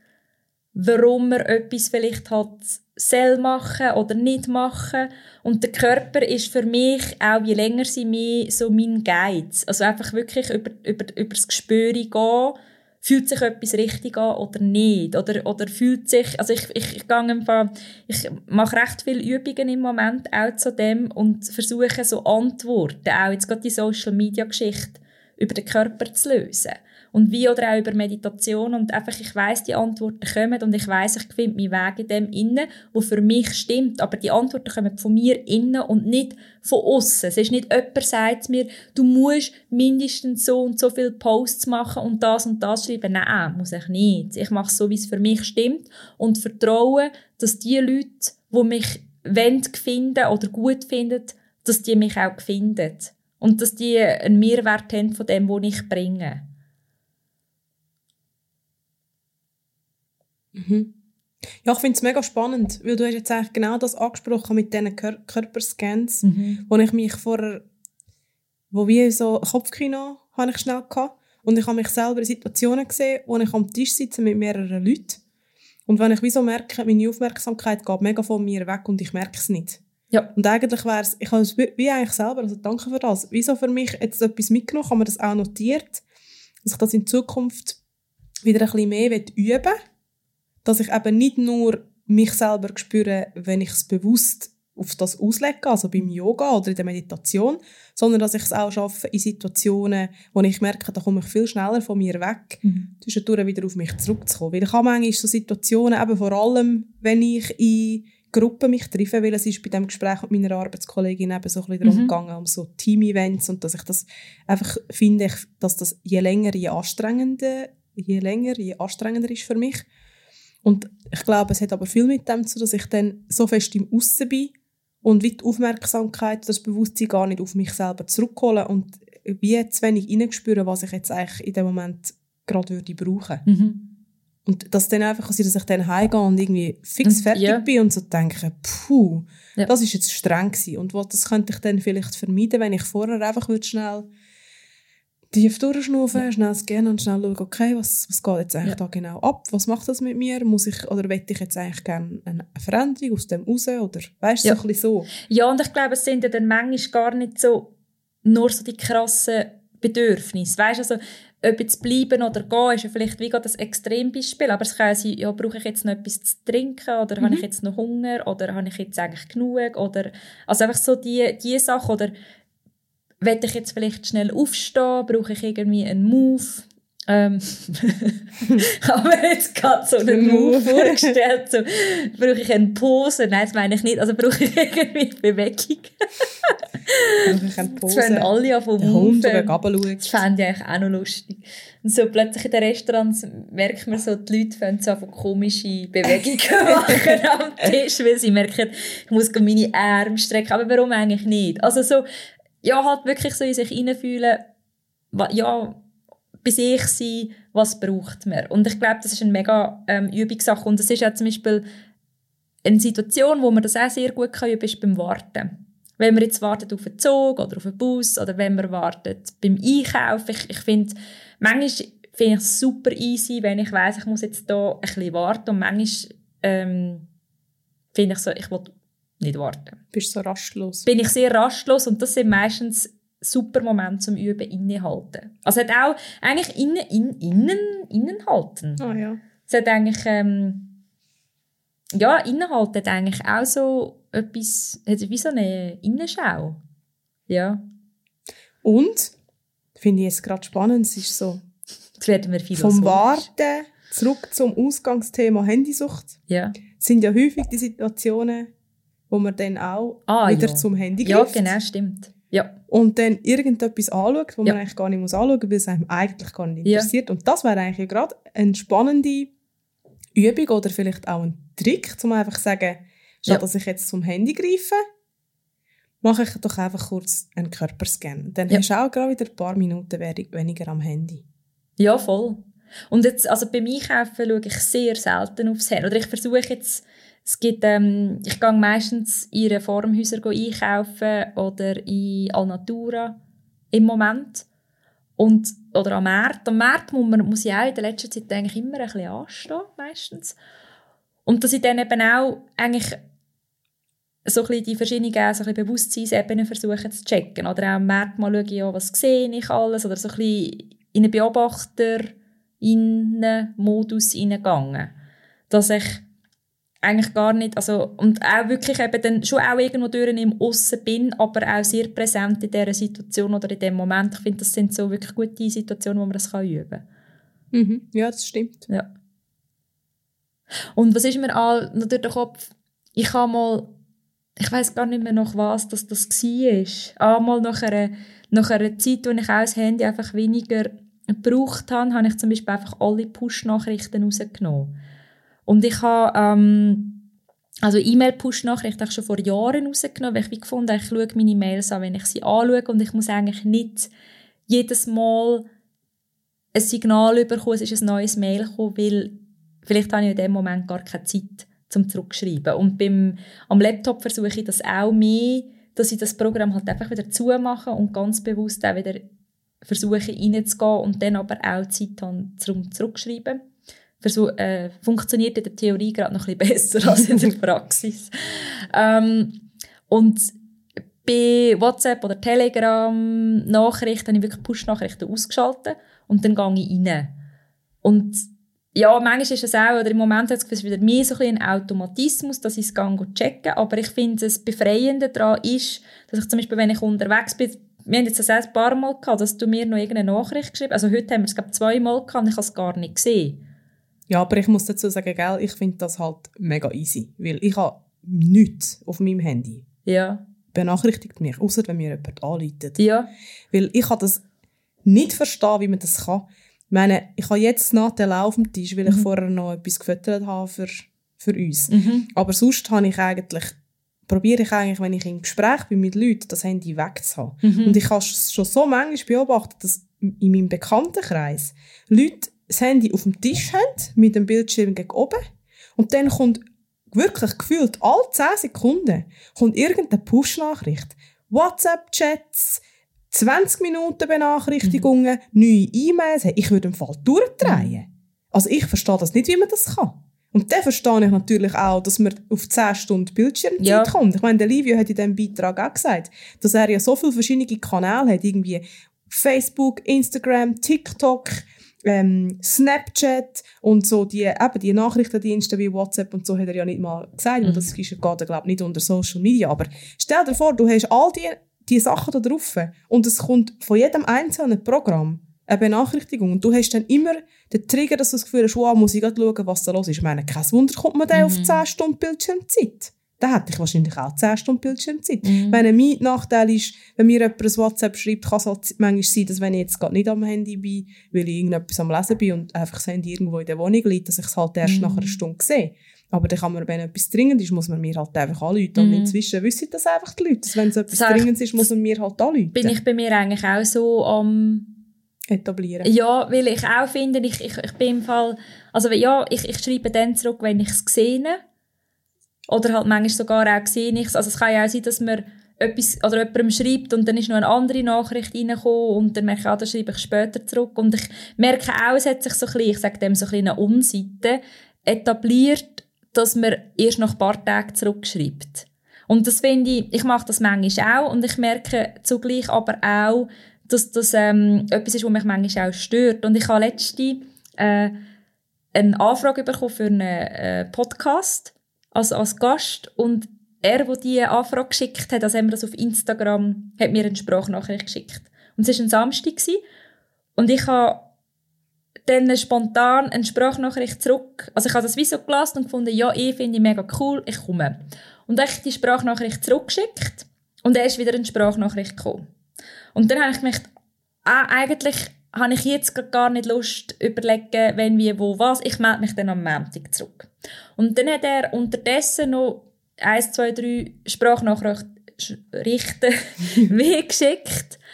B: warum man etwas vielleicht hat soll machen oder nicht machen. Und der Körper ist für mich auch, je länger sie mehr so mein Guide. Also einfach wirklich über, über, über das Gespür gehen, fühlt sich etwas richtig an oder nicht? Oder, oder fühlt sich, also ich, ich, ich, gehe ich mache recht viele Übungen im Moment auch zu dem und versuche so Antworten, auch jetzt gerade die Social Media Geschichte, über den Körper zu lösen. Und wie oder auch über Meditation und einfach ich weiß die Antworten kommen und ich weiß ich finde meinen Weg in dem innen, wo für mich stimmt, aber die Antworten kommen von mir innen und nicht von außen. Es ist nicht jemand sagt mir, du musst mindestens so und so viele Posts machen und das und das schreiben. Nein, muss ich nicht. Ich mache so, wie es für mich stimmt und vertraue, dass die Leute, die mich wollen, finden oder gut finden, dass die mich auch finden. Und dass die einen Mehrwert haben von dem, was ich bringe.
A: Mhm. Ja, ich finde es mega spannend, weil du hast jetzt eigentlich genau das angesprochen mit diesen Kör Körperscans, mhm. wo ich mich vorher, wo wie so Kopfkino habe ich schnell gehabt und ich habe mich selber in Situationen gesehen, wo ich am Tisch sitze mit mehreren Leuten und wenn ich wie so merke, meine Aufmerksamkeit geht mega von mir weg und ich merke es nicht. Ja. Und eigentlich wäre es, ich habe es wie eigentlich selber, also danke für das, wieso für mich jetzt etwas mitgenommen, haben wir das auch notiert, dass ich das in Zukunft wieder ein bisschen mehr üben will, dass ich eben nicht nur mich selber spüre, wenn ich es bewusst auf das auslege, also beim Yoga oder in der Meditation, sondern dass ich es auch schaffe in Situationen, wo ich merke, da komme ich viel schneller von mir weg, mhm. zwischendurch wieder auf mich zurückzukommen. Weil ich habe manchmal so Situationen, eben vor allem, wenn ich in Gruppen mich treffe, weil es ist bei dem Gespräch mit meiner Arbeitskollegin eben so ein bisschen darum mhm. gegangen, um so Team-Events und dass ich das einfach finde, dass das je länger, je anstrengender, je länger, je anstrengender ist für mich. Und ich glaube, es hat aber viel mit dem zu dass ich dann so fest im Aussen bin und wie die Aufmerksamkeit, das Bewusstsein gar nicht auf mich selber zurückholen und wie zu wenig hineinspüren, was ich jetzt eigentlich in dem Moment gerade würde brauchen. Mhm. Und dass dann einfach, dass ich dann heimgehe und irgendwie fix fertig ja. bin und so denke, puh, ja. das ist jetzt streng gewesen. Und das könnte ich dann vielleicht vermeiden, wenn ich vorher einfach schnell tief durchschnaufen, ja. schnell scannen und schnell schauen, okay, was, was geht jetzt eigentlich ja. da genau ab? Was macht das mit mir? Muss ich, oder will ich jetzt eigentlich gerne eine Veränderung aus dem raus? Oder weißt du, ja. so ein bisschen so?
B: Ja, und ich glaube, es sind ja dann manchmal gar nicht so, nur so die krassen Bedürfnisse. Weißt du, also, ob jetzt bleiben oder gehen, ist ja vielleicht wie gerade ein Extrembeispiel, aber es kann sein, ja, brauche ich jetzt noch etwas zu trinken oder mhm. habe ich jetzt noch Hunger oder habe ich jetzt eigentlich genug oder, also einfach so die, die Sachen oder will ich jetzt vielleicht schnell aufstehen, brauche ich irgendwie einen Move. Ähm, habe mir jetzt gerade so einen Move vorgestellt, so, brauche ich eine Pose? Nein, das meine ich nicht, also brauche ich irgendwie Bewegung. brauche ich eine Pose? Das fanden alle an vom Hund Das fände ich eigentlich auch noch lustig. Und so plötzlich in den Restaurants merkt man so, die Leute fangen so von komische Bewegungen machen am Tisch, weil sie merken, ich muss meine Arme strecken, aber warum eigentlich nicht? Also so, ja, halt wirklich so in sich hineinfühlen, ja, bei sich sein, was braucht man. Und ich glaube, das ist eine mega ähm, Übungssache. Und das ist ja zum Beispiel eine Situation, wo man das auch sehr gut kann ist beim Warten. Wenn man jetzt wartet auf einen Zug oder auf einen Bus oder wenn man wartet beim Einkaufen. Ich, ich finde, manchmal finde ich es super easy, wenn ich weiß, ich muss jetzt da ein bisschen warten. Und manchmal ähm, finde ich so, ich will nicht warten.
A: Bist so rastlos?
B: Bin ich sehr rastlos und das sind meistens super Momente zum Üben innehalten. Also hat auch eigentlich innen, in, innen, innen halten.
A: Ah, ja.
B: Es hat eigentlich, ähm, ja, innehalten hat eigentlich auch so etwas, hat wie so eine Innenschau. Ja.
A: Und, finde ich jetzt gerade spannend, es ist so,
B: Jetzt werden wir
A: vom Warten zurück zum Ausgangsthema Handysucht.
B: Ja.
A: sind ja häufig die Situationen, wo man dann auch ah, wieder ja. zum Handy
B: greift. Ja, genau, stimmt. Ja.
A: Und dann irgendetwas anschaut, wo ja. man eigentlich gar nicht muss anschauen muss, weil es einem eigentlich gar nicht interessiert. Ja. Und das wäre eigentlich gerade eine spannende Übung oder vielleicht auch ein Trick, um einfach zu sagen, statt ja. dass ich jetzt zum Handy greife, mache ich doch einfach kurz einen Körperscan. Dann ja. hast du auch gerade wieder ein paar Minuten weniger am Handy.
B: Ja, voll. Und jetzt, also beim Einkaufen schaue ich sehr selten aufs Handy. Oder ich versuche jetzt es gibt, ähm, ich gehe meistens in Reformhäuser einkaufen oder in Alnatura im Moment. Und, oder am Markt. Am Markt muss, man, muss ich auch in der letzten Zeit eigentlich immer ein bisschen anstehen, meistens. Und dass ich dann eben auch eigentlich so ein die verschiedenen so ein bisschen Bewusstseinsebenen versuche zu checken. Oder auch am Markt mal schauen, ja, was sehe ich alles. Oder so ein in einen Beobachter-Modus hineingegangen. Dass ich eigentlich gar nicht, also, und auch wirklich eben dann schon auch irgendwo durch im Aussen bin, aber auch sehr präsent in dieser Situation oder in dem Moment. Ich finde, das sind so wirklich gute Situationen, wo man das kann üben kann.
A: Mhm. Ja, das stimmt.
B: Ja. Und was ist mir all noch durch den Kopf? Ich habe mal, ich weiß gar nicht mehr noch was, dass das war. Einmal nach einer, nach einer Zeit, wo ich auch das Handy einfach weniger gebraucht habe, habe ich zum Beispiel einfach alle Push-Nachrichten rausgenommen. Und ich habe, ähm, also E-Mail-Push-Nachrichten schon vor Jahren rausgenommen, weil ich wie gefunden ich schaue meine Mails an, wenn ich sie anschaue und ich muss eigentlich nicht jedes Mal ein Signal bekommen, es ist ein neues Mail gekommen, weil vielleicht habe ich in dem Moment gar keine Zeit zum zurückschreiben. Und beim, am Laptop versuche ich das auch mehr, dass ich das Programm halt einfach wieder zumache und ganz bewusst auch wieder versuche reinzugehen und dann aber auch Zeit habe zum Zurückschreiben. Versuch, äh, funktioniert in der Theorie gerade noch ein bisschen besser als in der Praxis. ähm, und bei WhatsApp oder Telegram Nachrichten habe ich wirklich Push-Nachrichten ausgeschaltet und dann gehe ich rein. Und ja, manchmal ist es auch, oder im Moment hat es wieder mehr so ein, ein Automatismus, dass ich es gehe checken, aber ich finde, das Befreiende daran ist, dass ich zum Beispiel, wenn ich unterwegs bin, wir haben jetzt das ein paar Mal gehabt, dass du mir noch irgendeine Nachricht geschrieben hast. Also heute haben wir es, glaube zweimal gehabt und ich habe es gar nicht gesehen.
A: Ja, aber ich muss dazu sagen, gell, ich finde das halt mega easy, weil ich habe nichts auf meinem Handy.
B: Ja.
A: Benachrichtigt mich, außer wenn mir jemand anleitet.
B: Ja.
A: Weil ich habe das nicht verstehen, wie man das kann. Ich meine, ich habe jetzt auf dem Tisch, weil ich mhm. vorher noch etwas gefüttert habe für, für uns.
B: Mhm.
A: Aber sonst habe ich eigentlich probiere ich eigentlich, wenn ich im Gespräch bin mit Leuten, das Handy wegzuhaben. Mhm. Und ich habe schon so manchmal beobachtet, dass in meinem Bekanntenkreis Leute das Handy auf dem Tisch haben, mit dem Bildschirm gegen oben, und dann kommt wirklich gefühlt alle 10 Sekunden kommt irgendeine Push-Nachricht. WhatsApp-Chats, 20 Minuten Benachrichtigungen, mhm. neue E-Mails. Ich würde im Fall durchdrehen. Mhm. Also ich verstehe das nicht, wie man das kann. Und dann verstehe ich natürlich auch, dass man auf 10 Stunden Bildschirmzeit ja. kommt. Ich meine, der Livio hat in diesem Beitrag auch gesagt, dass er ja so viele verschiedene Kanäle hat, irgendwie Facebook, Instagram, TikTok, ähm, Snapchat und so die, eben die Nachrichtendienste wie WhatsApp und so hat er ja nicht mal gesagt, mhm. das ist, geht glaube ich, nicht unter Social Media, aber stell dir vor, du hast all die, die Sachen da drauf und es kommt von jedem einzelnen Programm eine Benachrichtigung. Und du hast dann immer den Trigger, dass du das Gefühl hast, wow, muss ich gerade schauen, was da los ist. Ich meine, kein Wunder kommt man dann mhm. auf 10 Stunden Bildschirmzeit. Dann hätte ich wahrscheinlich auch 10 Stunden Bildschirmzeit. Mhm. Meine, mein Nachteil ist, wenn mir jemand ein WhatsApp schreibt, kann es halt manchmal sein, dass wenn ich jetzt gerade nicht am Handy bin, weil ich irgendetwas am Lesen bin und einfach das Handy irgendwo in der Wohnung liegt, dass ich es halt erst mhm. nach einer Stunde sehe. Aber dann kann man, wenn etwas dringend ist, muss man mir halt einfach anrufen. Und mhm. inzwischen wissen das einfach die Leute. Wenn es etwas dringend ist, muss man mir halt anrufen.
B: Bin ich bei mir eigentlich auch so am
A: etablieren.
B: Ja, weil ich auch finde, ich, ich, ich bin im Fall, also ja, ich, ich schreibe dann zurück, wenn ich es sehe. Oder halt manchmal sogar auch sehe ich Also es kann ja auch sein, dass man etwas oder jemandem schreibt und dann ist noch eine andere Nachricht reingekommen und dann merke ich, ah, das schreibe ich später zurück. Und ich merke auch, es hat sich so ein bisschen, ich sage dem so ein bisschen eine Unseite etabliert, dass man erst nach ein paar Tagen zurückschreibt. Und das finde ich, ich mache das manchmal auch und ich merke zugleich aber auch, dass das ähm, etwas ist, was mich manchmal auch stört. Und ich habe letzte äh, eine Anfrage bekommen für einen äh, Podcast als, als Gast und er, der diese Anfrage geschickt hat, also haben wir das auf Instagram, hat mir eine Sprachnachricht geschickt. Und es war ein Samstag gewesen, und ich habe dann spontan eine Sprachnachricht zurück, also ich habe das wie so gelassen und gefunden, ja, ich finde ich mega cool, ich komme. Und ich die Sprachnachricht zurückgeschickt und er ist wieder eine Sprachnachricht gekommen. Und dann habe ich gedacht, ah, eigentlich habe ich jetzt gar nicht Lust überlegen, wenn, wie, wo, was. Ich melde mich dann am Montag zurück. Und dann hat er unterdessen noch eins, zwei, drei Sprachnachrichten weggeschickt.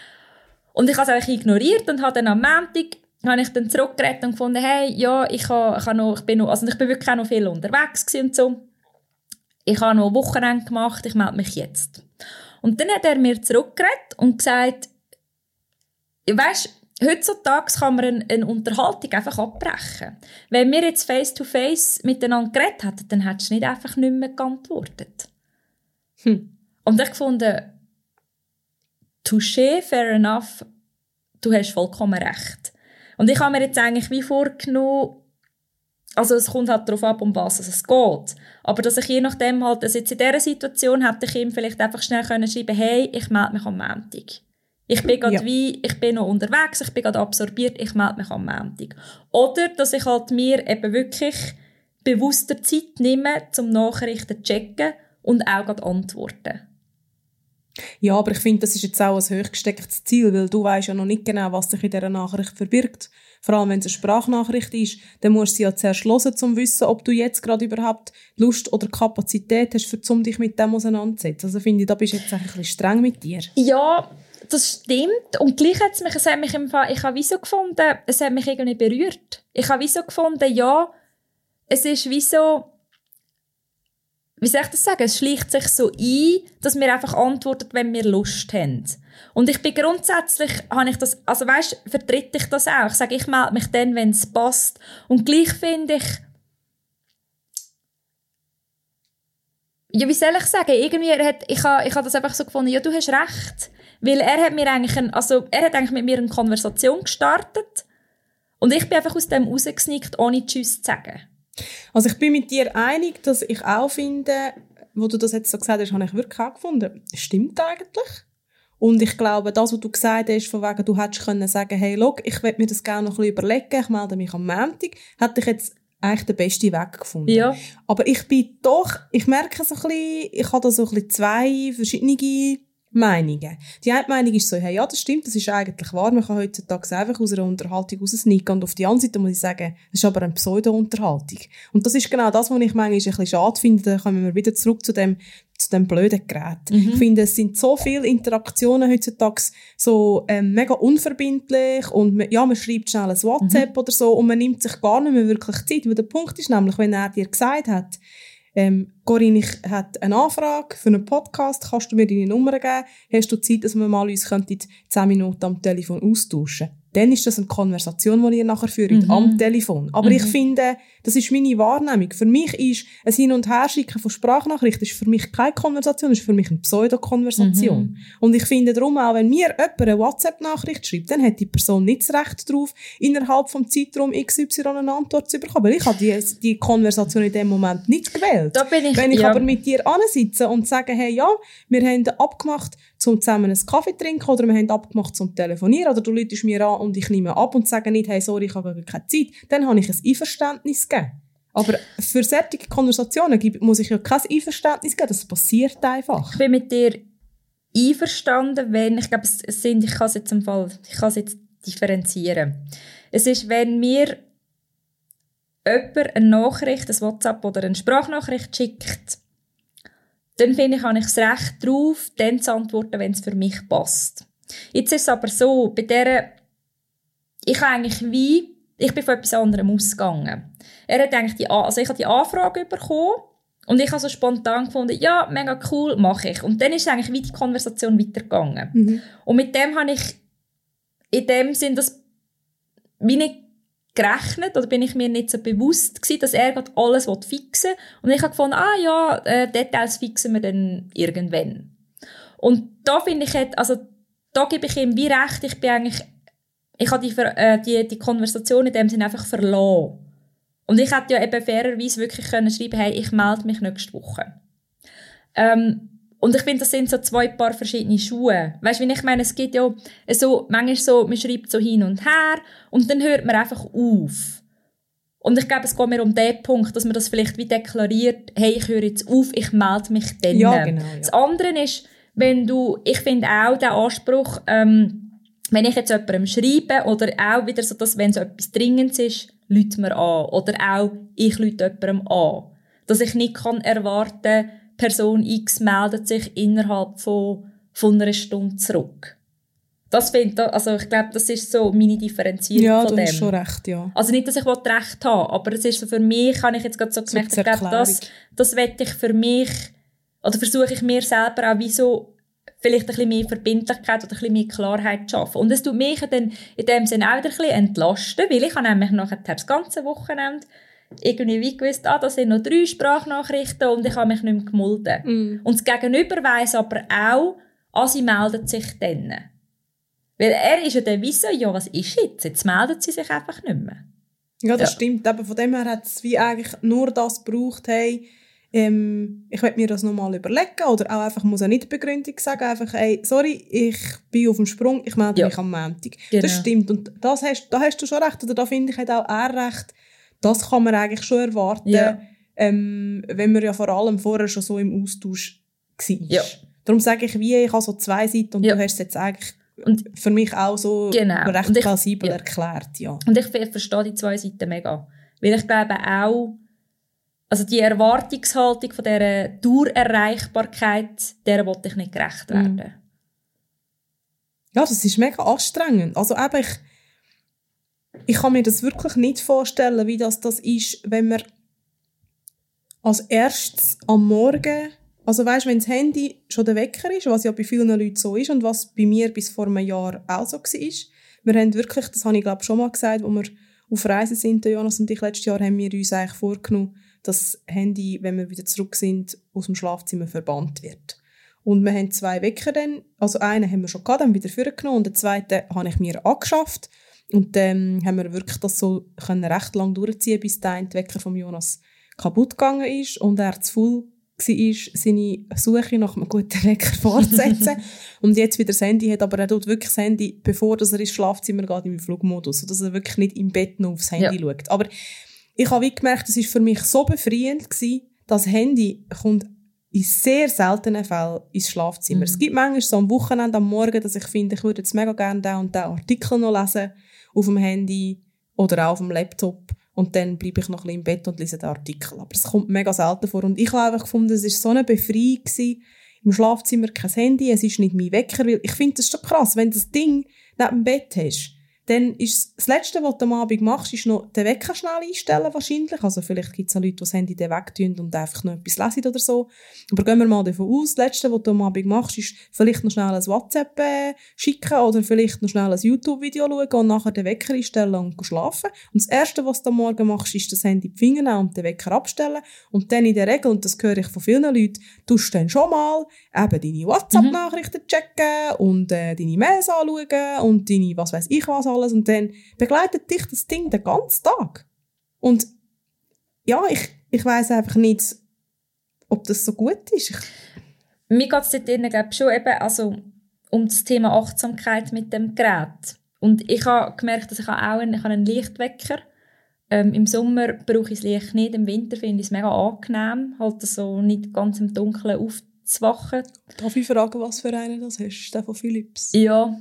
B: Und ich habe es einfach ignoriert und habe dann am Montag habe ich dann zurückgeredet und gefunden, hey, ja, ich, habe, ich, habe noch, ich, bin noch, also ich bin wirklich auch noch viel unterwegs und so. Ich habe noch Wochenende gemacht, ich melde mich jetzt. Und dann hat er mir zurückgeredet und gesagt, weißt, heutzutage kann man eine, eine, Unterhaltung einfach abbrechen. Wenn wir jetzt face-to-face -face miteinander geredet hätten, dann hättest du nicht einfach nicht mehr geantwortet. Hm. Und ich fand, touché, fair enough, du hast vollkommen recht. Und ich habe mir jetzt eigentlich wie vorgenommen, also es kommt halt darauf ab, um was es geht. Aber dass ich je nachdem halt, also jetzt in dieser Situation hätte ich ihm vielleicht einfach schnell können schreiben hey, ich melde mich am Montag. Ich bin gerade
A: Ja.
B: wie, ich bin noch unterwegs, ich bin gerade absorbiert, ich melde mich am Montag. Oder, dass ich halt mir eben wirklich bewusster Zeit nehme, zum Nachrichten zu checken und auch gerade antworten.
A: Ja, aber ich finde, das ist jetzt auch ein hochgestecktes Ziel, weil du weißt ja noch nicht genau, was sich in dieser Nachricht verbirgt. Vor allem, wenn es eine Sprachnachricht ist, dann musst du sie ja zuerst hören, um zu wissen, ob du jetzt gerade überhaupt Lust oder Kapazität hast, um dich mit dem auseinanderzusetzen. Also finde ich, da bist du jetzt ein bisschen streng mit dir.
B: Ja, das stimmt. Und gleich hat es mich, es hat mich im Fall, ich habe wie so gefunden, es hat mich irgendwie berührt. Ich habe wie so gefunden, ja, es ist wie so, wie soll ich das sagen, es schleicht sich so ein, dass wir einfach antworten, wenn wir Lust haben. Und ich bin grundsätzlich, habe ich das, also weißt, vertrete ich das auch. Ich sage, ich melde mich dann, wenn es passt. Und gleich finde ich, ja, wie soll ich sagen, irgendwie, hat, ich habe ich habe das einfach so gefunden, ja, du hast recht. Weil er hat mir eigentlich, ein, also er hat eigentlich mit mir eine Konversation gestartet und ich bin einfach aus dem rausgesnickt, ohne Tschüss zu sagen.
A: Also ich bin mit dir einig, dass ich auch finde, wo du das jetzt so gesagt hast, habe ich wirklich auch gefunden, stimmt eigentlich. Und ich glaube, das, was du gesagt hast, von wegen, du hättest können sagen, hey, look, ich will mir das gerne noch ein bisschen überlegen, ich melde mich am Montag, hätte ich jetzt eigentlich den besten Weg gefunden.
B: Ja.
A: Aber ich bin doch, ich merke so ein bisschen, ich habe da so ein bisschen zwei verschiedene Meinungen. Die eine Meinung ist so, hey, ja, das stimmt, das ist eigentlich wahr, man kann heutzutage einfach aus einer Unterhaltung raussneaken und auf die andere Seite muss ich sagen, das ist aber eine Pseudo-Unterhaltung. Und das ist genau das, was ich manchmal ein bisschen schade finde, da kommen wir wieder zurück zu dem, zu dem blöden Gerät. Ich finde, es sind so viele Interaktionen heutzutage so ähm, mega unverbindlich und man, ja, man schreibt schnell ein WhatsApp oder so und man nimmt sich gar nicht mehr wirklich Zeit, weil der Punkt ist nämlich, wenn er dir gesagt hat, ähm, Corinne, ich hätte eine Anfrage für einen Podcast, kannst du mir deine Nummer geben? Hast du Zeit, dass wir mal uns könnten 10 Minuten am Telefon austauschen Dann ist das eine Konversation, die ihr nachher führt,
B: Mhm.
A: am Telefon. Aber ich finde, das ist meine Wahrnehmung. Für mich ist ein Hin- und Herschicken von Sprachnachrichten ist für mich keine Konversation, ist für mich eine Pseudo-Konversation.
B: Mhm.
A: Und ich finde darum auch, wenn mir jemand eine WhatsApp-Nachricht schreibt, dann hat die Person nicht das Recht darauf, innerhalb vom Zeitraum XY eine Antwort zu bekommen. Weil ich habe die, die Konversation in dem Moment nicht gewählt.
B: Ich,
A: Wenn ich
B: ja,
A: aber mit dir ansitze und sage, hey, ja, wir haben abgemacht, zum zusammen einen Kaffee zu trinken oder wir haben abgemacht zum Telefonieren oder du läutest mir an und ich nehme ab und sage nicht, hey, sorry, ich habe keine Zeit, dann habe ich ein Einverständnis gegeben. Aber für solche Konversationen muss ich ja kein Einverständnis geben, das passiert einfach.
B: ich bin mit dir einverstanden, wenn, ich glaube, es sind, ich kann es jetzt im Fall, ich kann es jetzt differenzieren. Es ist, wenn mir jemand eine Nachricht, ein WhatsApp oder eine Sprachnachricht schickt, dann finde ich, habe ich das Recht darauf, dann zu antworten, wenn es für mich passt. Jetzt ist es aber so, bei der, ich eigentlich wie, ich bin von etwas anderem ausgegangen. Er hat eigentlich die, also ich habe die Anfrage bekommen und ich habe so spontan gefunden, ja, mega cool, mache ich. Und dann ist eigentlich wie die Konversation weitergegangen.
A: Mhm.
B: Und mit dem habe ich in dem Sinn das wie nicht gerechnet oder bin ich mir nicht so bewusst gewesen, dass er gerade alles fixen will. Und ich habe gefunden, ah ja, äh, Details fixen wir dann irgendwann. Und da finde ich, hat- also da gebe ich ihm wie recht, ich bin eigentlich, ich habe die, äh, die, die Konversation in dem Sinn einfach verloren. Und ich hätte ja eben fairerweise wirklich können schreiben, hey, ich melde mich nächste Woche. Ähm, und ich finde, das sind so zwei Paar verschiedene Schuhe. Weißt du, wie ich meine, es geht ja so, manchmal so, man schreibt so hin und her und dann hört man einfach auf. Und ich glaube, es geht mir um den Punkt, dass man das vielleicht wie deklariert, hey, ich höre jetzt auf, ich melde mich dann.
A: Ja, genau, ja.
B: Das andere ist, wenn du, ich finde auch den Anspruch, ähm, wenn ich jetzt jemandem schreibe oder auch wieder so, dass wenn so etwas Dringendes ist, lüt mir an. Oder auch, ich lüte jemandem an. Dass ich nicht kann erwarten, Person X meldet sich innerhalb von, von einer Stunde zurück. Das finde also ich glaube, das ist so meine Differenzierung
A: Ja,
B: von
A: du
B: dem.
A: hast schon recht, ja.
B: Also nicht, dass ich Recht habe, aber es ist so für mich, habe ich jetzt gerade so
A: So
B: gemerkt,
A: zur
B: ich glaube, das, das wette ich für mich, oder versuche ich mir selber auch wie so vielleicht ein bisschen mehr Verbindlichkeit oder ein bisschen mehr Klarheit zu schaffen. Und es tut mich dann in dem Sinne auch wieder ein bisschen entlasten, weil ich habe nämlich nachher das ganze Wochenende irgendwie wie gewusst, ah, da sind noch drei Sprachnachrichten und ich habe mich nicht mehr gemulden.
A: Mhm.
B: Und das Gegenüber weiss aber auch, ah, sie meldet sich dann. Weil er ist ja dann wie so, ja, was ist jetzt? Jetzt meldet sie sich einfach nicht mehr.
A: Ja, das
B: Ja.
A: stimmt. Eben von dem her hat es wie eigentlich nur das gebraucht, hey, ähm, ich werde mir das nochmal überlegen oder auch einfach, muss auch nicht Begründung sagen, einfach, ey, sorry, ich bin auf dem Sprung, ich melde
B: Ja.
A: mich am Montag.
B: Genau.
A: Das stimmt und das hast, da hast du schon recht, oder da finde ich, hat auch er recht, das kann man eigentlich schon erwarten,
B: Ja.
A: ähm, wenn man ja vor allem vorher schon so im Austausch war.
B: Ja.
A: Darum sage ich, wie, ich habe so zwei Seiten und
B: Ja.
A: du hast es jetzt eigentlich
B: Und-
A: für mich auch so
B: Genau.
A: recht
B: ich-
A: plausibel
B: ja.
A: erklärt, ja.
B: Und ich ver- verstehe die zwei Seiten mega. Weil ich glaube auch, also die Erwartungshaltung von dieser Dauererreichbarkeit, der wollte ich nicht gerecht werden.
A: Ja, das ist mega anstrengend. Also eben, ich, ich kann mir das wirklich nicht vorstellen, wie das, das ist, wenn man als erstes am Morgen, also weißt, wenn das Handy schon der Wecker ist, was ja bei vielen Leuten so ist und was bei mir bis vor einem Jahr auch so war, wir haben wirklich, das habe ich glaube schon mal gesagt, wo wir auf Reisen sind, Jonas und ich, letztes Jahr haben wir uns eigentlich vorgenommen, dass das Handy, wenn wir wieder zurück sind, aus dem Schlafzimmer verbannt wird. Und wir haben zwei Wecker dann, also einen haben wir schon gehabt, dann wieder vorgenommen und den zweiten habe ich mir angeschafft. Und dann haben wir wirklich das so können recht lang durchziehen, bis der eine Wecker von Jonas kaputt gegangen ist und er zu voll war, seine Suche nach einem guten Wecker fortzusetzen. und jetzt wieder das Handy hat, aber er tut wirklich das Handy, bevor dass er ins Schlafzimmer geht, im Flugmodus, sodass er wirklich nicht im Bett noch aufs Handy
B: Ja.
A: schaut. Aber ich habe gemerkt, es ist für mich so befreiend gewesen, das Handy kommt in sehr seltenen Fällen ins Schlafzimmer.
B: Mhm.
A: Es gibt manchmal so am Wochenende, am Morgen, dass ich finde, ich würde jetzt mega gerne den und den Artikel noch lesen auf dem Handy oder auch auf dem Laptop und dann bleibe ich noch ein bisschen im Bett und lese den Artikel. Aber es kommt mega selten vor und ich habe einfach gefunden, es ist so eine Befreiung gewesen, im Schlafzimmer kein Handy, es ist nicht mein Wecker, weil ich finde das schon krass, wenn du das Ding neben dem Bett hast, dann ist das Letzte, was du am Abend machst, ist noch den Wecker schnell einstellen wahrscheinlich. Also vielleicht gibt es auch Leute, die das Handy dann wegtun und einfach noch etwas lesen oder so. Aber gehen wir mal davon aus, das Letzte, was du am Abend machst, ist vielleicht noch schnell ein WhatsApp äh, schicken oder vielleicht noch schnell ein YouTube-Video schauen und nachher den Wecker einstellen und schlafen. Und das Erste, was du am Morgen machst, ist das Handy in die Finger nehmen und den Wecker abstellen. Und dann in der Regel, und das höre ich von vielen Leuten, tust du dann schon mal eben deine WhatsApp-Nachrichten checken und äh, deine Mails anschauen und deine was weiß ich was alles und dann begleitet dich das Ding den ganzen Tag. Und ja, ich, ich weiß einfach nicht, ob das so gut ist. Ich,
B: Mir geht es dort ich, schon eben also um das Thema Achtsamkeit mit dem Gerät. Und ich habe gemerkt, dass ich auch einen, ich habe einen Lichtwecker ähm, Im Sommer brauche ich das Licht nicht, im Winter finde ich es mega angenehm, halt so nicht ganz im Dunkeln aufzuwachen.
A: Darf ich fragen, was für einen das hast? Ist der von Philips?
B: Ja,